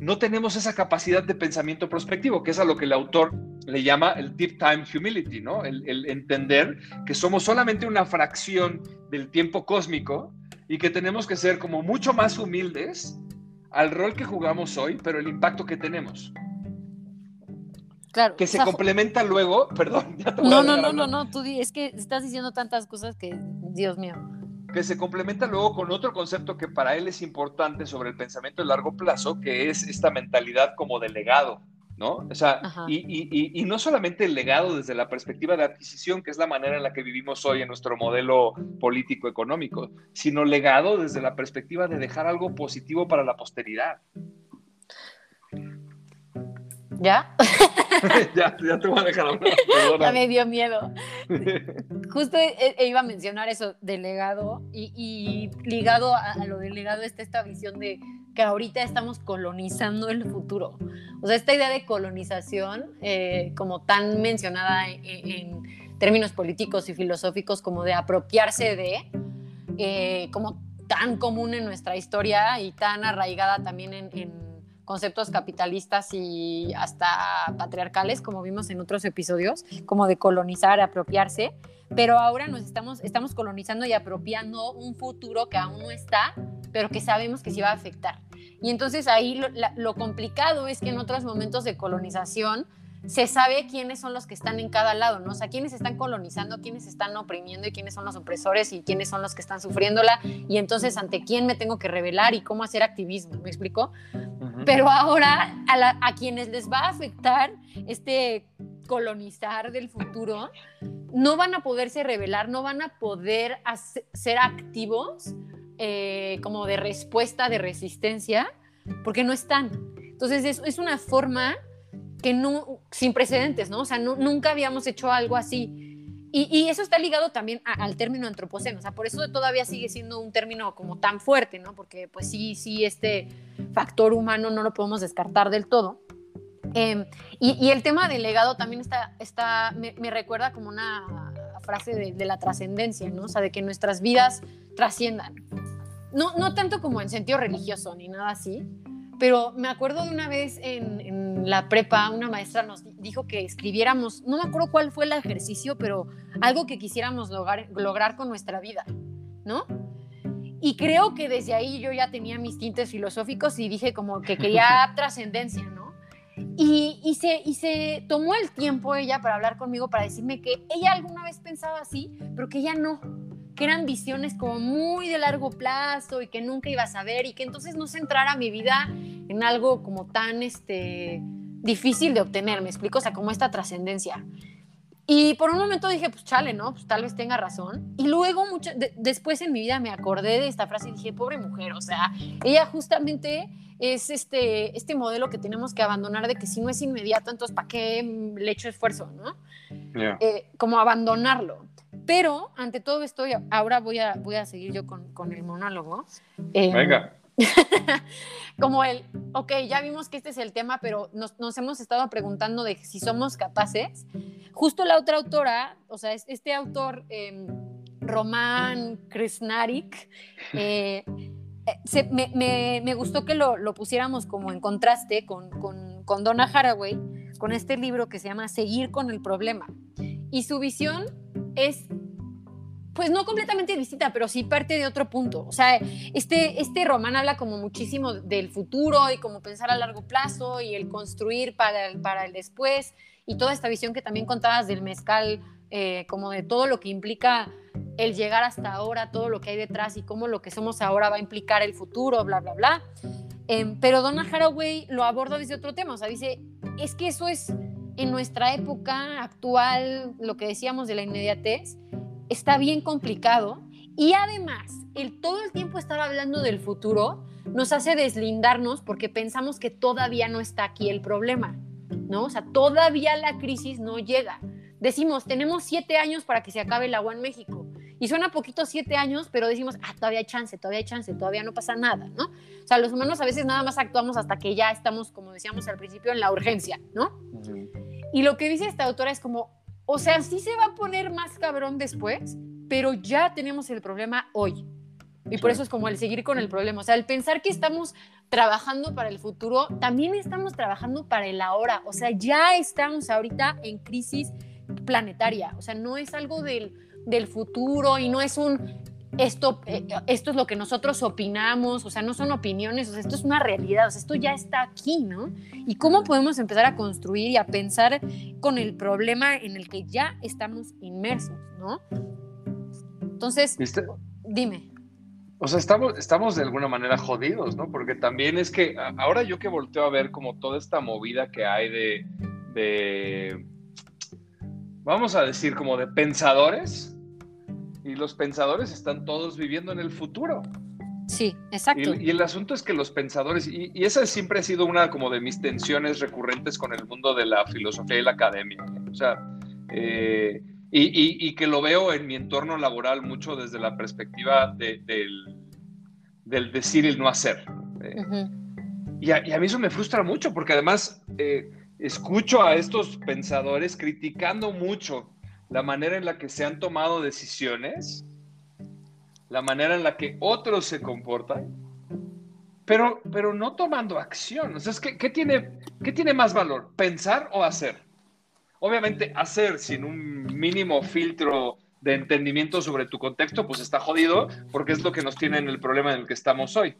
no tenemos esa capacidad de pensamiento prospectivo, que es a lo que el autor le llama el deep time humility, ¿no? El, el entender que somos solamente una fracción del tiempo cósmico y que tenemos que ser como mucho más humildes al rol que jugamos hoy, pero el impacto que tenemos. Claro. Que se complementa luego, perdón. Ya te no, no, no, no, no, tú es que estás diciendo tantas cosas que, Dios mío. Que se complementa luego con otro concepto que para él es importante sobre el pensamiento de largo plazo, que es esta mentalidad como delegado. ¿No? O sea, y, no solamente el legado desde la perspectiva de adquisición, que es la manera en la que vivimos hoy en nuestro modelo político-económico, sino legado desde la perspectiva de dejar algo positivo para la posteridad. ¿Ya? ya, ya te voy a dejar hablar. Ya me dio miedo. Justo e, e iba a mencionar eso del legado y, ligado a, lo del legado está esta visión de que ahorita estamos colonizando el futuro. O sea, esta idea de colonización, eh, como tan mencionada en, términos políticos y filosóficos, como de apropiarse de, eh, como tan común en nuestra historia y tan arraigada también en, conceptos capitalistas y hasta patriarcales, como vimos en otros episodios, como de colonizar, apropiarse, pero ahora nos estamos, estamos colonizando y apropiando un futuro que aún no está, pero que sabemos que sí va a afectar. Y entonces ahí lo, complicado es que en otros momentos de colonización se sabe quiénes son los que están en cada lado, ¿no? O sea, quiénes están colonizando, quiénes están oprimiendo y quiénes son los opresores y quiénes son los que están sufriéndola y entonces ante quién me tengo que revelar y cómo hacer activismo, ¿me explico? Pero ahora a, a, quienes les va a afectar este colonizar del futuro, no van a poderse revelar, no van a poder ser activos eh, como de respuesta, de resistencia, porque no están. Entonces es, es una forma que no, sin precedentes, ¿no? O sea, nunca habíamos hecho algo así. Y, y eso está ligado también al término antropoceno, o sea, por eso todavía sigue siendo un término como tan fuerte, ¿no? Porque pues sí, sí, este factor humano no lo podemos descartar del todo. Em, y, y, el tema del legado también está, está me, me recuerda como una frase de, de la trascendencia, ¿no? O sea, de que nuestras vidas trasciendan. No, no tanto como en sentido religioso ni nada así, pero me acuerdo de una vez en, en, la prepa, una maestra nos dijo que escribiéramos, no me acuerdo cuál fue el ejercicio, pero algo que quisiéramos lograr, lograr con nuestra vida, ¿no? Y creo que desde ahí yo ya tenía mis tintes filosóficos y dije como que quería trascendencia, ¿no? Y, y, se, y se tomó el tiempo ella para hablar conmigo, para decirme que ella alguna vez pensaba así, pero que ella no, que eran visiones como muy de largo plazo y que nunca iba a saber y que entonces no centrara mi vida en algo como tan este, difícil de obtener, me explico, o sea, como esta trascendencia. Y por un momento dije, pues chale, ¿no? Pues tal vez tenga razón. Y luego, mucho, después en mi vida me acordé de esta frase y dije, pobre mujer, o sea, ella justamente es este, este modelo que tenemos que abandonar de que si no es inmediato, entonces ¿para qué le echo esfuerzo, no? Eh, como abandonarlo. Pero ante todo esto, ahora voy a, voy a seguir yo con, con el monólogo. Eh, Venga. como el, ok, ya vimos que este es el tema, pero nos, nos, hemos estado preguntando de si somos capaces. Justo la otra autora, o sea, este autor, eh, Román Krishnarik, eh, se, me, me, me, gustó que lo, lo, pusiéramos como en contraste con, con, con Donna Haraway, con este libro que se llama Seguir con el problema. Y su visión es pues no completamente distinta, pero sí parte de otro punto. O sea, este, este román habla como muchísimo del futuro y como pensar a largo plazo y el construir para el, para el después y toda esta visión que también contabas del mezcal, eh, como de todo lo que implica el llegar hasta ahora, todo lo que hay detrás y cómo lo que somos ahora va a implicar el futuro, bla, bla, bla. Em, pero Donna Haraway lo aborda desde otro tema, o sea, dice, es que eso es en nuestra época actual, lo que decíamos de la inmediatez, está bien complicado y además, todo el tiempo estar hablando del futuro nos hace deslindarnos porque pensamos que todavía no está aquí el problema, ¿no? O sea, todavía la crisis no llega. Decimos, tenemos siete años para que se acabe el agua en México. Y suena poquito siete años, pero decimos, ah, todavía hay chance, todavía hay chance, todavía no pasa nada, ¿no? O sea, los humanos a veces nada más actuamos hasta que ya estamos, como decíamos al principio, en la urgencia, ¿no? Y lo que dice esta autora es como, o sea, sí se va a poner más cabrón después, pero ya tenemos el problema hoy. Y por eso es como el seguir con el problema. O sea, el pensar que estamos trabajando para el futuro, también estamos trabajando para el ahora. O sea, ya estamos ahorita en crisis planetaria. O sea, no es algo del, del futuro y no es un esto, eh, esto es lo que nosotros opinamos, o sea, no son opiniones, o sea, esto es una realidad, o sea, esto ya está aquí, ¿no? Y cómo podemos empezar a construir y a pensar con el problema en el que ya estamos inmersos, ¿no? Entonces, dime. O sea, estamos, estamos de alguna manera jodidos, ¿no? Porque también es que ahora yo que volteo a ver como toda esta movida que hay de, de vamos a decir, como de pensadores, y los pensadores están todos viviendo en el futuro. Sí, exacto. Y, el asunto es que los pensadores, y, esa siempre ha sido una como de mis tensiones recurrentes con el mundo de la filosofía y la academia. O sea, eh, y, que lo veo en mi entorno laboral mucho desde la perspectiva del, decir y el no hacer. Eh, y, a, mí eso me frustra mucho porque además eh, escucho a estos pensadores criticando mucho la manera en la que se han tomado decisiones, la manera en la que otros se comportan, pero, pero no tomando acción. O sea, ¿qué, tiene, ¿qué tiene más valor? ¿Pensar o hacer? Obviamente hacer sin un mínimo filtro de entendimiento sobre tu contexto, pues está jodido porque es lo que nos tiene en el problema en el que estamos hoy.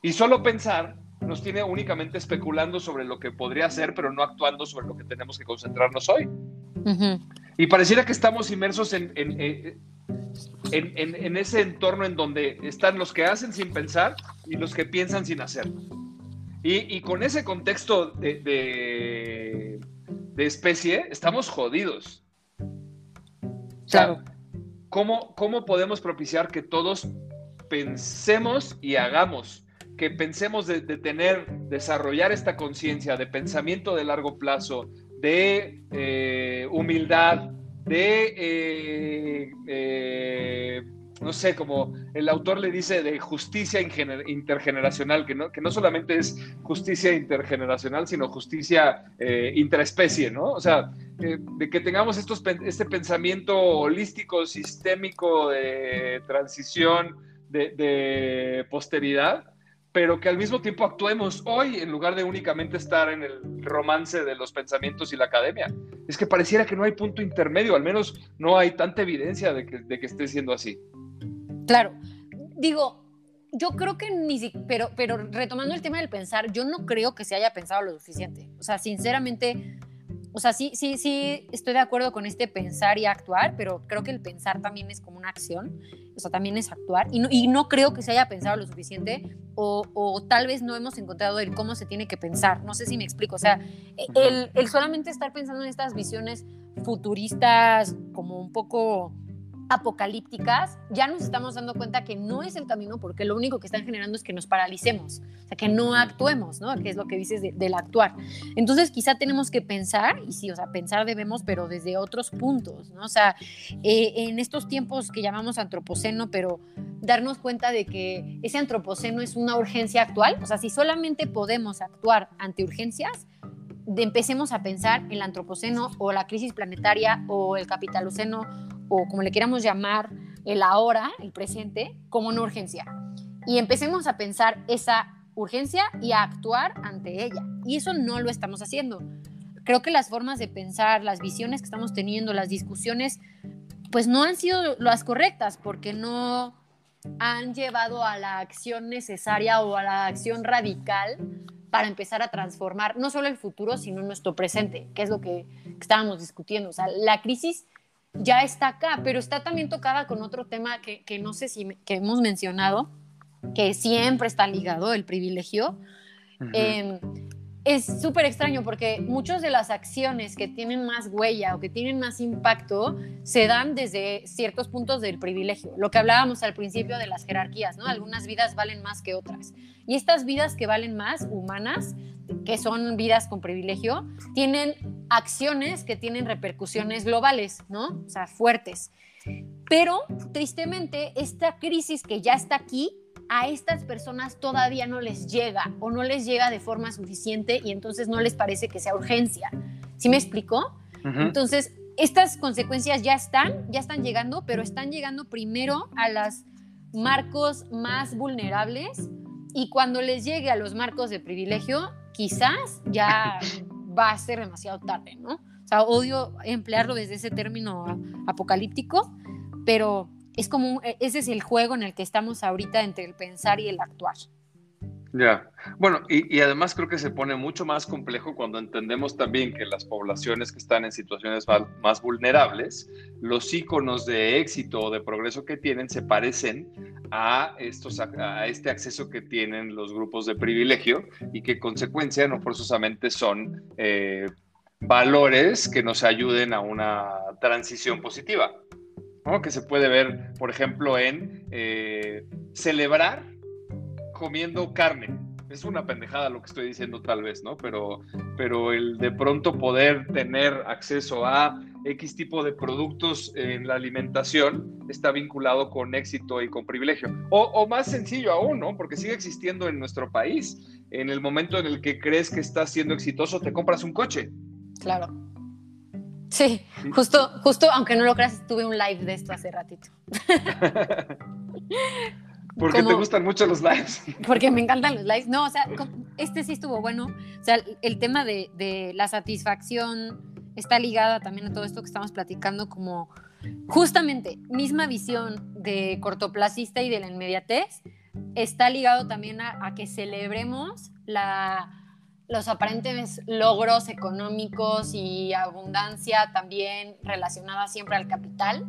Y solo pensar nos tiene únicamente especulando sobre lo que podría ser, pero no actuando sobre lo que tenemos que concentrarnos hoy. Y pareciera que estamos inmersos en, en, en, ese entorno en donde están los que hacen sin pensar y los que piensan sin hacer. Y, y con ese contexto de de especie, estamos jodidos. Claro. ¿cómo, ¿Cómo podemos propiciar que todos pensemos y hagamos? Que pensemos de, tener, desarrollar esta conciencia de pensamiento de largo plazo, de eh, humildad, de eh, eh, no sé, como el autor le dice de justicia intergeneracional, que no, que no solamente es justicia intergeneracional, sino justicia intraespecie, ¿no? O sea, de que tengamos estos, este pensamiento holístico, sistémico de transición, de, posteridad, pero que al mismo tiempo actuemos hoy en lugar de únicamente estar en el romance de los pensamientos y la academia. Es que pareciera que no hay punto intermedio, al menos no hay tanta evidencia de que, de que esté siendo así. Claro, digo, yo creo que ni siquiera, pero, pero retomando el tema del pensar, yo no creo que se haya pensado lo suficiente. O sea, sinceramente, o sea, sí, sí, sí, estoy de acuerdo con este pensar y actuar, pero creo que el pensar también es como una acción, o sea, también es actuar, y no, y no creo que se haya pensado lo suficiente, o, o, tal vez no hemos encontrado el cómo se tiene que pensar, no sé si me explico, o sea, el, el solamente estar pensando en estas visiones futuristas como un poco apocalípticas, ya nos estamos dando cuenta que no es el camino porque lo único que están generando es que nos paralicemos, o sea, que no actuemos, ¿no? Que es lo que dices del actuar. Entonces, quizá tenemos que pensar, y sí, o sea, pensar debemos, pero desde otros puntos, ¿no? O sea, eh, en estos tiempos que llamamos antropoceno, pero darnos cuenta de que ese antropoceno es una urgencia actual, o sea, si solamente podemos actuar ante urgencias, de empecemos a pensar en el antropoceno o la crisis planetaria o el capitaloceno o como le queramos llamar, el ahora, el presente, como una urgencia. Y empecemos a pensar esa urgencia y a actuar ante ella. Y eso no lo estamos haciendo. Creo que las formas de pensar, las visiones que estamos teniendo, las discusiones, pues no han sido las correctas porque no han llevado a la acción necesaria o a la acción radical para empezar a transformar no solo el futuro, sino nuestro presente, que es lo que estábamos discutiendo. O sea, la crisis ya está acá, pero está también tocada con otro tema que, que no sé si que hemos mencionado, que siempre está ligado, el privilegio. Em, es súper extraño porque muchas de las acciones que tienen más huella o que tienen más impacto se dan desde ciertos puntos del privilegio. Lo que hablábamos al principio de las jerarquías, ¿no? Algunas vidas valen más que otras. Y estas vidas que valen más, humanas, que son vidas con privilegio, tienen acciones que tienen repercusiones globales, ¿no? O sea, fuertes. Pero, tristemente, esta crisis que ya está aquí a estas personas todavía no les llega o no les llega de forma suficiente y entonces no les parece que sea urgencia. ¿Sí me explicó? Entonces, estas consecuencias ya están, ya están llegando, pero están llegando primero a los marcos más vulnerables y cuando les llegue a los marcos de privilegio, quizás ya va a ser demasiado tarde, ¿no? O sea, odio emplearlo desde ese término apocalíptico, pero es como, e, ese es el juego en el que estamos ahorita entre el pensar y el actuar. Ya, bueno, y, además creo que se pone mucho más complejo cuando entendemos también que las poblaciones que están en situaciones más, vulnerables, los íconos de éxito o de progreso que tienen se parecen a, estos, a este acceso que tienen los grupos de privilegio y que consecuencia no forzosamente son eh, valores que nos ayuden a una transición positiva que se puede ver, por ejemplo, en eh, celebrar comiendo carne. Es una pendejada lo que estoy diciendo tal vez, ¿no? Pero, pero el de pronto poder tener acceso a X tipo de productos en la alimentación está vinculado con éxito y con privilegio. O, o, más sencillo aún, ¿no? Porque sigue existiendo en nuestro país. En el momento en el que crees que estás siendo exitoso, te compras un coche. Claro. Sí, justo, justo, aunque no lo creas, tuve un live de esto hace ratito. porque te gustan mucho los lives. Porque me encantan los lives. No, o sea, este sí estuvo bueno. O sea, el tema de, de la satisfacción está ligada también a todo esto que estamos platicando, como justamente misma visión de cortoplacista y de la inmediatez, está ligado también a que celebremos la los aparentes logros económicos y abundancia también relacionada siempre al capital.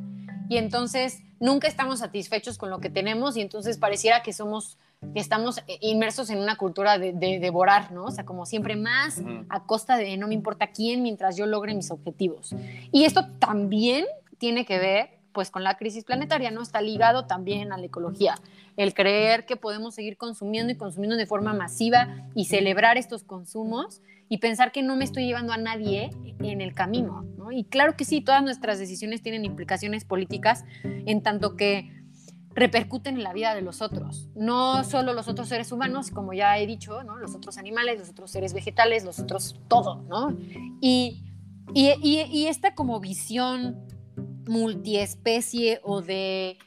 Y entonces nunca estamos satisfechos con lo que tenemos y entonces pareciera que somos que estamos inmersos en una cultura de, devorar, ¿no? O sea, como siempre más a costa de no me importa quién mientras yo logre mis objetivos. Y esto también tiene que ver pues con la crisis planetaria, ¿no? Está ligado también a la ecología. El creer que podemos seguir consumiendo y consumiendo de forma masiva y celebrar estos consumos y pensar que no me estoy llevando a nadie en el camino, ¿no? Y claro que sí, todas nuestras decisiones tienen implicaciones políticas en tanto que repercuten en la vida de los otros, no solo los otros seres humanos, como ya he dicho, ¿no? Los otros animales, los otros seres vegetales, los otros todo, ¿no? Y, y, y esta como visión multiespecie o de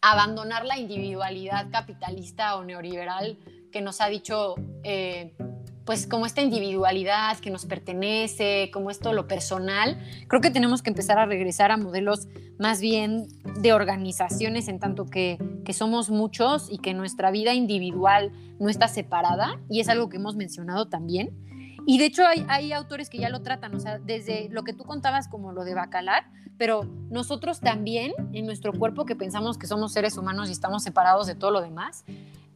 abandonar la individualidad capitalista o neoliberal que nos ha dicho, eh, pues como esta individualidad que nos pertenece, como esto lo personal, creo que tenemos que empezar a regresar a modelos más bien de organizaciones en tanto que, que somos muchos y que nuestra vida individual no está separada, y es algo que hemos mencionado también. Y de hecho hay, hay, autores que ya lo tratan, o sea, desde lo que tú contabas como lo de Bacalar, pero nosotros también en nuestro cuerpo que pensamos que somos seres humanos y estamos separados de todo lo demás,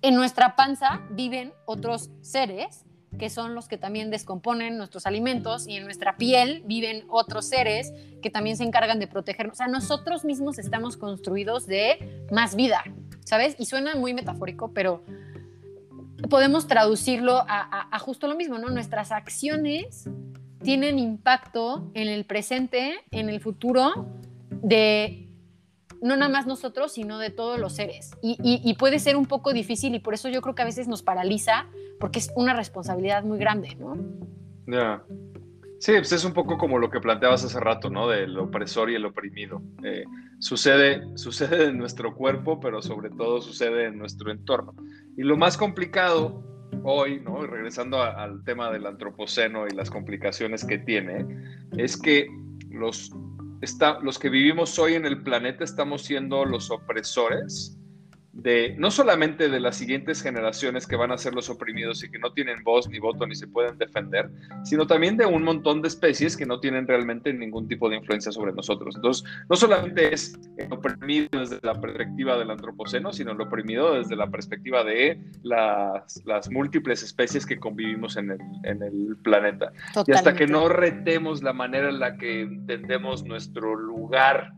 en nuestra panza viven otros seres que son los que también descomponen nuestros alimentos y en nuestra piel viven otros seres que también se encargan de protegernos. O sea, nosotros mismos estamos construidos de más vida, ¿sabes? Y suena muy metafórico, pero podemos traducirlo a, justo lo mismo, ¿no? Nuestras acciones tienen impacto en el presente, en el futuro de no nada más nosotros, sino de todos los seres. Y, puede ser un poco difícil y por eso yo creo que a veces nos paraliza porque es una responsabilidad muy grande, ¿no? Ya. Sí, pues es un poco como lo que planteabas hace rato, ¿no? Del opresor y el oprimido. Eh, sucede, sucede en nuestro cuerpo, pero sobre todo sucede en nuestro entorno. Y lo más complicado hoy, ¿no? regresando al tema del antropoceno y las complicaciones que tiene, es que los, está, los que vivimos hoy en el planeta estamos siendo los opresores de no solamente de las siguientes generaciones que van a ser los oprimidos y que no tienen voz ni voto ni se pueden defender, sino también de un montón de especies que no tienen realmente ningún tipo de influencia sobre nosotros. Entonces, no solamente es el oprimido desde la perspectiva del antropoceno, sino el oprimido desde la perspectiva de las, las múltiples especies que convivimos en el, en el planeta. Y hasta que no retemos la manera en la que entendemos nuestro lugar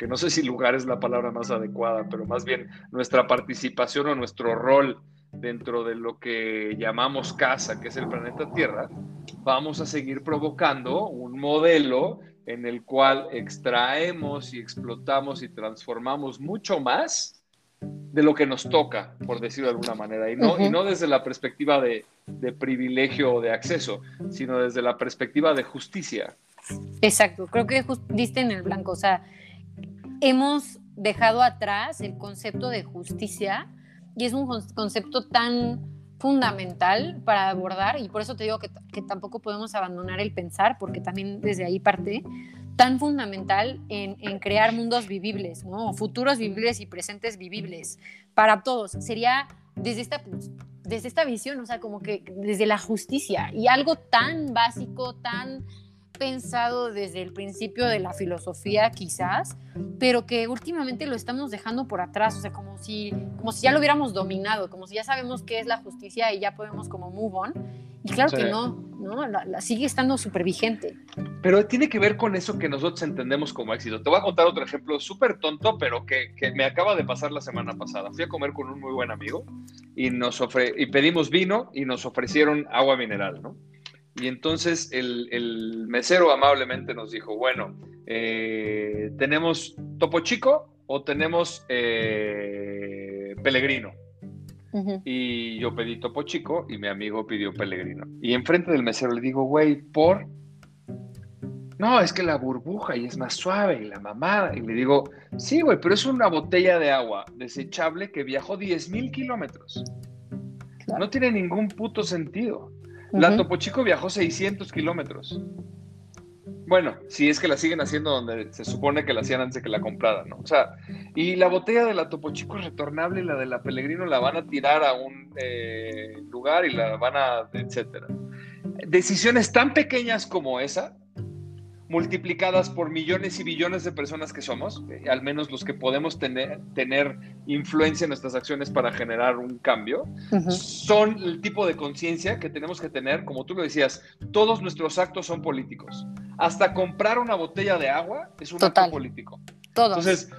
que no sé si lugar es la palabra más adecuada, pero más bien nuestra participación o nuestro rol dentro de lo que llamamos casa, que es el planeta Tierra, vamos a seguir provocando un modelo en el cual extraemos y explotamos y transformamos mucho más de lo que nos toca, por decirlo de alguna manera, y no, y no desde la perspectiva de, de privilegio o de acceso, sino desde la perspectiva de justicia. Exacto, creo que diste en el blanco, o sea, hemos dejado atrás el concepto de justicia y es un concepto tan fundamental para abordar y por eso te digo que, tampoco podemos abandonar el pensar porque también desde ahí parte tan fundamental en, crear mundos vivibles, ¿no? futuros vivibles y presentes vivibles para todos. Sería desde esta, desde esta visión, o sea, como que desde la justicia y algo tan básico, tan pensado desde el principio de la filosofía quizás, pero que últimamente lo estamos dejando por atrás, o sea, como si, como si ya lo hubiéramos dominado, como si ya sabemos qué es la justicia y ya podemos como move on. Y claro que no, ¿no? La, sigue estando súper vigente. Pero tiene que ver con eso que nosotros entendemos como éxito. Te voy a contar otro ejemplo súper tonto, pero que, que, me acaba de pasar la semana pasada. Fui a comer con un muy buen amigo y, nos ofre y pedimos vino y nos ofrecieron agua mineral, ¿no? Y entonces el, mesero amablemente nos dijo, bueno, eh, ¿tenemos Topo Chico o tenemos eh, Pellegrino? Y yo pedí Topo Chico y mi amigo pidió Pellegrino. Y enfrente del mesero le digo, güey, ¿por? No, es que la burbuja y es más suave y la mamada. Y le digo, sí, güey, pero es una botella de agua desechable que viajó 10 mil kilómetros. No tiene ningún puto sentido. La Topo Chico viajó 600 kilómetros. Bueno, si es que la siguen haciendo donde se supone que la hacían antes de que la compraran, ¿no? O sea, y la botella de la Topo Chico es retornable y la de la Pellegrino la van a tirar a un eh, lugar y la van a, etcétera. Decisiones tan pequeñas como esa multiplicadas por millones y billones de personas que somos, eh, al menos los que podemos tener, tener influencia en nuestras acciones para generar un cambio, son el tipo de conciencia que tenemos que tener, como tú lo decías, todos nuestros actos son políticos. Hasta comprar una botella de agua es un acto político. Entonces,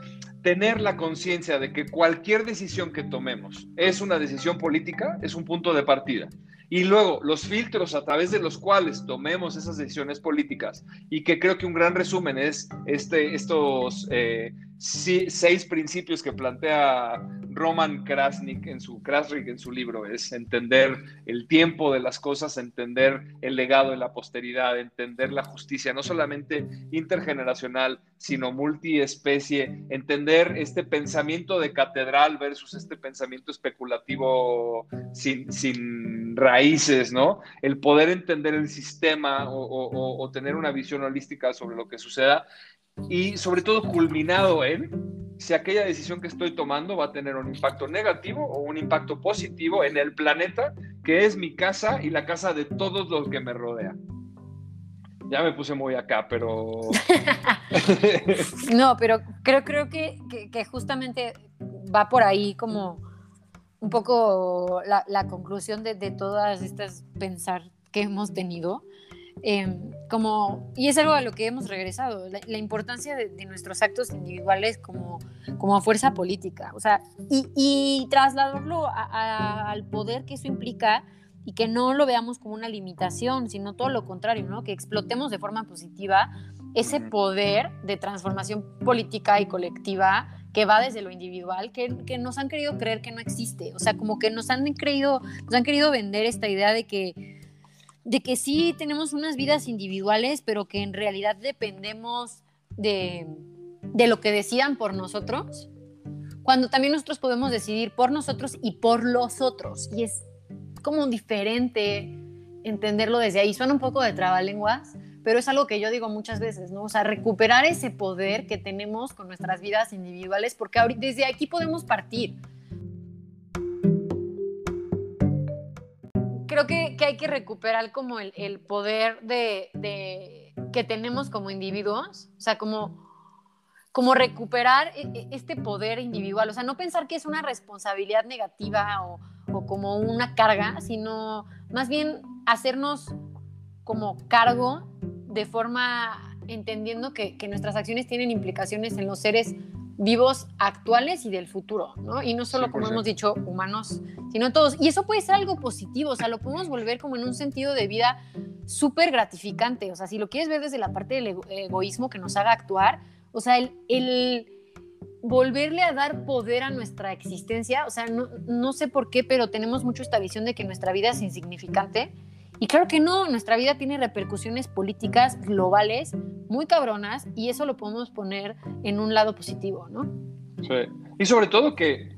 tener la conciencia de que cualquier decisión que tomemos es una decisión política es un punto de partida. Y luego los filtros a través de los cuales tomemos esas decisiones políticas y que creo que un gran resumen es este, estos eh, seis principios que plantea Roman Krasnik en su Krasnik en su libro es entender el tiempo de las cosas, entender el legado de la posteridad, entender la justicia, no solamente intergeneracional, sino multiespecie, entender este pensamiento de catedral versus este pensamiento especulativo sin, sin raíces, ¿no? El poder entender el sistema o tener una visión holística sobre lo que suceda y sobre todo culminado en si aquella decisión que estoy tomando va a tener un impacto negativo o un impacto positivo en el planeta, que es mi casa y la casa de todos los que me rodean. Ya me puse muy acá, pero... no, pero creo, creo que, que, justamente va por ahí como un poco la, la conclusión de, de todas estas pensar que hemos tenido Em, como, y es algo a lo que hemos regresado, la, importancia de, nuestros actos individuales como, como fuerza política, o sea, y, y trasladarlo al poder que eso implica y que no lo veamos como una limitación, sino todo lo contrario, ¿no? que explotemos de forma positiva ese poder de transformación política y colectiva que va desde lo individual, que, que, nos han querido creer que no existe, o sea, como que nos han creído, nos han querido vender esta idea de que de que sí tenemos unas vidas individuales, pero que en realidad dependemos de, lo que decidan por nosotros, cuando también nosotros podemos decidir por nosotros y por los otros. Y es como diferente entenderlo desde ahí. Suena un poco de trabalenguas, pero es algo que yo digo muchas veces, ¿no? O sea, recuperar ese poder que tenemos con nuestras vidas individuales, porque desde aquí podemos partir. Creo que, hay que recuperar como el, poder de, que tenemos como individuos, o sea, como, como recuperar e, e, este poder individual, o sea, no pensar que es una responsabilidad negativa o, como una carga, sino más bien hacernos como cargo de forma entendiendo que, que nuestras acciones tienen implicaciones en los seres vivos actuales y del futuro, ¿no? Y no solo, como hemos dicho, humanos, sino todos. Y eso puede ser algo positivo, o sea, lo podemos volver como en un sentido de vida súper gratificante, o sea, si lo quieres ver desde la parte del egoísmo que nos haga actuar, o sea, el, el volverle a dar poder a nuestra existencia, o sea, no, no sé por qué, pero tenemos mucho esta visión de que nuestra vida es insignificante y claro que no, nuestra vida tiene repercusiones políticas globales muy cabronas y eso lo podemos poner en un lado positivo, ¿no? Sí. Y sobre todo que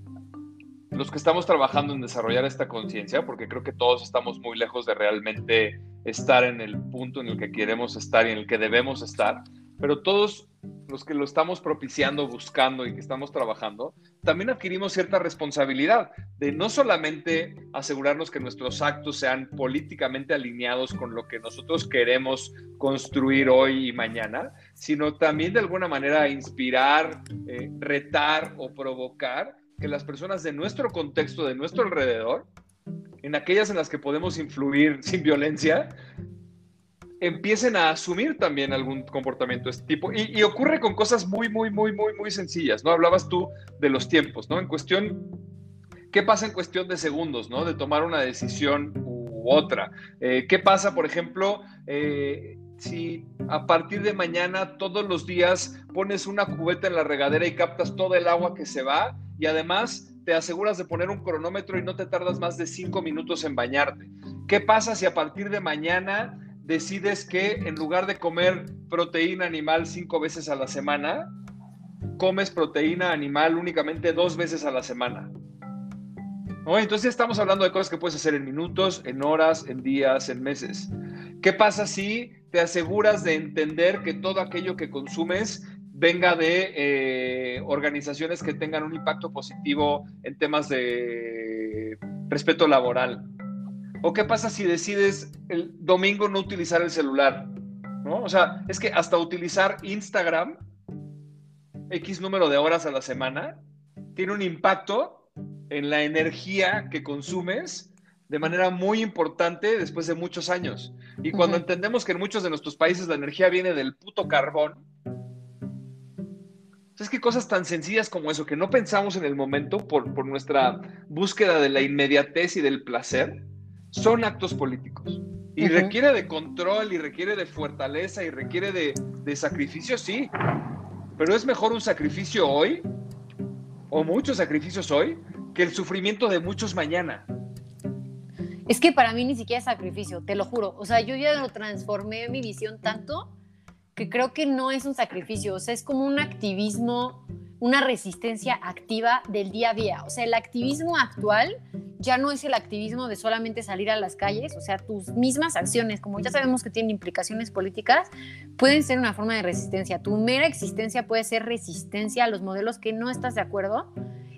los que estamos trabajando en desarrollar esta conciencia, porque creo que todos estamos muy lejos de realmente estar en el punto en el que queremos estar y en el que debemos estar, pero todos los que lo estamos propiciando, buscando y que estamos trabajando, también adquirimos cierta responsabilidad de no solamente asegurarnos que nuestros actos sean políticamente alineados con lo que nosotros queremos construir hoy y mañana, sino también de alguna manera inspirar, eh, retar o provocar que las personas de nuestro contexto, de nuestro alrededor, en aquellas en las que podemos influir sin violencia, empiecen a asumir también algún comportamiento de este tipo. Y, ocurre con cosas muy, muy, muy, muy, muy sencillas, ¿no? Hablabas tú de los tiempos, ¿no? En cuestión, ¿qué pasa en cuestión de segundos, ¿no? De tomar una decisión u otra. Eh, ¿Qué pasa, por ejemplo, eh, si a partir de mañana todos los días pones una cubeta en la regadera y captas todo el agua que se va y además te aseguras de poner un cronómetro y no te tardas más de cinco minutos en bañarte? ¿Qué pasa si a partir de mañana decides que en lugar de comer proteína animal cinco veces a la semana, comes proteína animal únicamente dos veces a la semana. Entonces estamos hablando de cosas que puedes hacer en minutos, en horas, en días, en meses. ¿Qué pasa si te aseguras de entender que todo aquello que consumes venga de eh, organizaciones que tengan un impacto positivo en temas de respeto laboral? ¿O qué pasa si decides el domingo no utilizar el celular? ¿No? O sea, es que hasta utilizar Instagram, X número de horas a la semana, tiene un impacto en la energía que consumes de manera muy importante después de muchos años. Y cuando entendemos que en muchos de nuestros países la energía viene del puto carbón, es que cosas tan sencillas como eso, que no pensamos en el momento por, por nuestra búsqueda de la inmediatez y del placer, son actos políticos. Y requiere de control, y requiere de fortaleza, y requiere de, de sacrificio, sí. Pero es mejor un sacrificio hoy, o muchos sacrificios hoy, que el sufrimiento de muchos mañana. Es que para mí ni siquiera es sacrificio, te lo juro. O sea, yo ya lo transformé mi visión tanto que creo que no es un sacrificio, o sea, es como un activismo, una resistencia activa del día a día. O sea, el activismo actual ya no es el activismo de solamente salir a las calles, o sea, tus mismas acciones, como ya sabemos que tienen implicaciones políticas, pueden ser una forma de resistencia. Tu mera existencia puede ser resistencia a los modelos que no estás de acuerdo.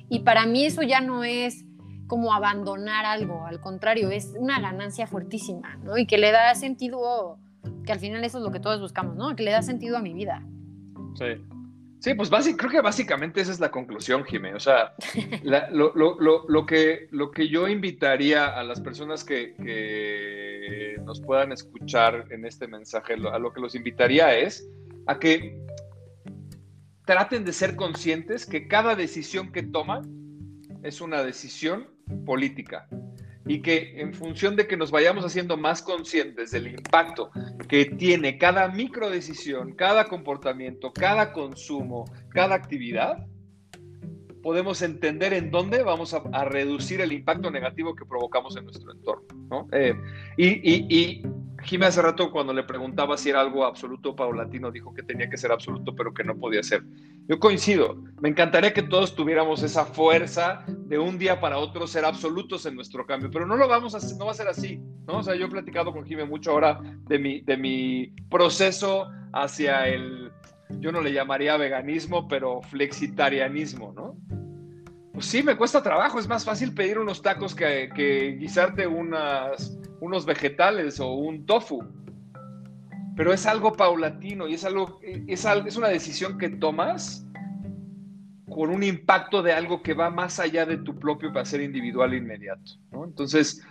Y para mí eso ya no es como abandonar algo, al contrario, es una ganancia fuertísima, ¿no? Y que le da sentido, que al final eso es lo que todos buscamos, ¿no? Que le da sentido a mi vida. Sí. Sí, pues creo que básicamente esa es la conclusión, Jimé. O sea, lo, que, lo que yo invitaría a las personas que, nos puedan escuchar en este mensaje, a lo que los invitaría es a que traten de ser conscientes que cada decisión que toman es una decisión política y que en función de que nos vayamos haciendo más conscientes del impacto que tiene cada micro decisión, cada comportamiento, cada consumo, cada actividad, podemos entender en dónde vamos a, reducir el impacto negativo que provocamos en nuestro entorno. ¿no? Eh, y, Jimé hace rato cuando le preguntaba si era algo absoluto o paulatino, dijo que tenía que ser absoluto, pero que no podía ser. Yo coincido, me encantaría que todos tuviéramos esa fuerza de un día para otro ser absolutos en nuestro cambio, pero no lo vamos a no va a ser así, ¿no? O sea, yo he platicado con Jimé mucho ahora de mi, de mi proceso hacia el, yo no le llamaría veganismo, pero flexitarianismo, ¿no? Pues sí, me cuesta trabajo, es más fácil pedir unos tacos que guisarte unas unos vegetales o un tofu. Pero es algo paulatino y es algo, es, es una decisión que tomas con un impacto de algo que va más allá de tu propio placer individual e inmediato. Entonces,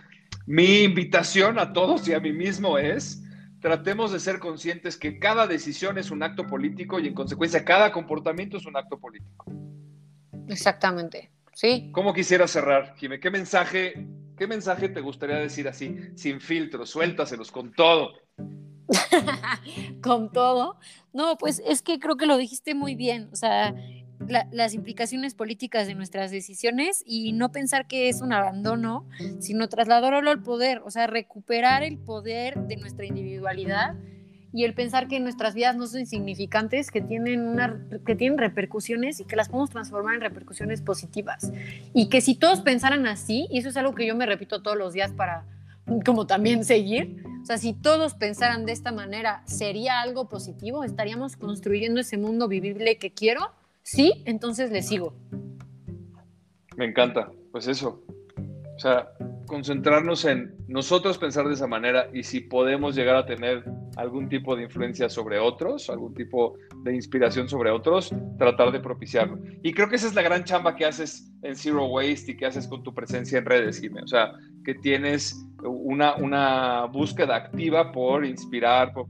mi invitación a todos y a mí mismo es, tratemos de ser conscientes que cada decisión es un acto político y en consecuencia cada comportamiento es un acto político. Exactamente, sí. ¿Cómo quisiera cerrar, Jimé? ¿Qué mensaje, qué mensaje te gustaría decir así, sin filtros, suéltaselos con todo? con todo. No, pues es que creo que lo dijiste muy bien. O sea, las implicaciones políticas de nuestras decisiones y no pensar que es un abandono, sino trasladarlo al poder, o sea, recuperar el poder de nuestra individualidad y el pensar que nuestras vidas no son insignificantes, que tienen, una, que tienen repercusiones y que las podemos transformar en repercusiones positivas. Y que si todos pensaran así, y eso es algo que yo me repito todos los días para como también seguir, o sea, si todos pensaran de esta manera, ¿sería algo positivo? ¿Estaríamos construyendo ese mundo vivible que quiero? Sí, entonces le sigo. Me encanta, pues eso. O sea, concentrarnos en nosotros pensar de esa manera y si podemos llegar a tener algún tipo de influencia sobre otros, algún tipo de inspiración sobre otros, tratar de propiciarlo. Y creo que esa es la gran chamba que haces en Zero Waste y que haces con tu presencia en redes, Jimé. O sea, que tienes una, una búsqueda activa por inspirar, por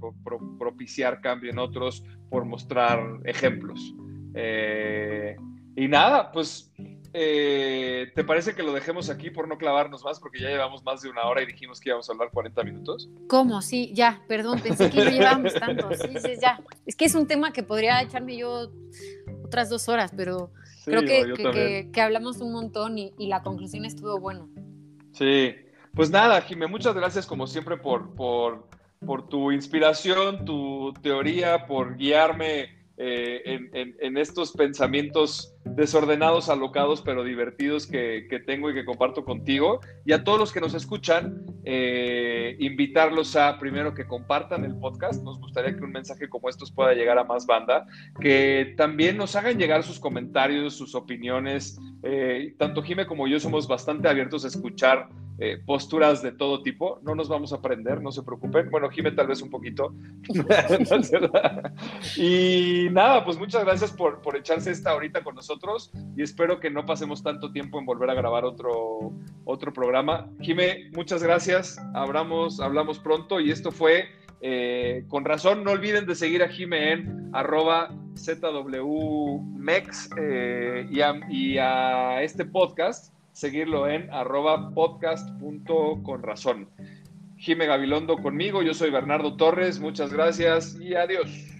propiciar cambio en otros, por mostrar ejemplos. Eh, y nada, pues, eh, ¿te parece que lo dejemos aquí por no clavarnos más? Porque ya llevamos más de una hora y dijimos que íbamos a hablar 40 minutos. ¿Cómo? Sí, ya, perdón, pensé que no llevábamos tanto. Sí, sí, ya. Es que es un tema que podría echarme yo otras dos horas, pero creo que, que, hablamos un montón y, y, la conclusión estuvo bueno. Sí, pues nada, Jimé, muchas gracias como siempre por, por, por tu inspiración, tu teoría, por guiarme eh, en, estos pensamientos desordenados, alocados, pero divertidos que, tengo y que comparto contigo. Y a todos los que nos escuchan, eh, invitarlos a primero que compartan el podcast. Nos gustaría que un mensaje como estos pueda llegar a más banda, que también nos hagan llegar sus comentarios, sus opiniones. Eh, tanto Jime como yo somos bastante abiertos a escuchar eh, posturas de todo tipo. No nos vamos a aprender, no se preocupen. Bueno, Jime tal vez un poquito. y nada, pues muchas gracias por, por echarse esta ahorita con nosotros y espero que no pasemos tanto tiempo en volver a grabar otro, otro programa. Jime, muchas gracias. Hablamos, hablamos pronto y esto fue eh, con razón. No olviden de seguir a Jime en arroba ZWMEX eh, y, y a este podcast seguirlo en arroba podcast.conrazón. Jime Gabilondo conmigo, yo soy Bernardo Torres, muchas gracias y adiós.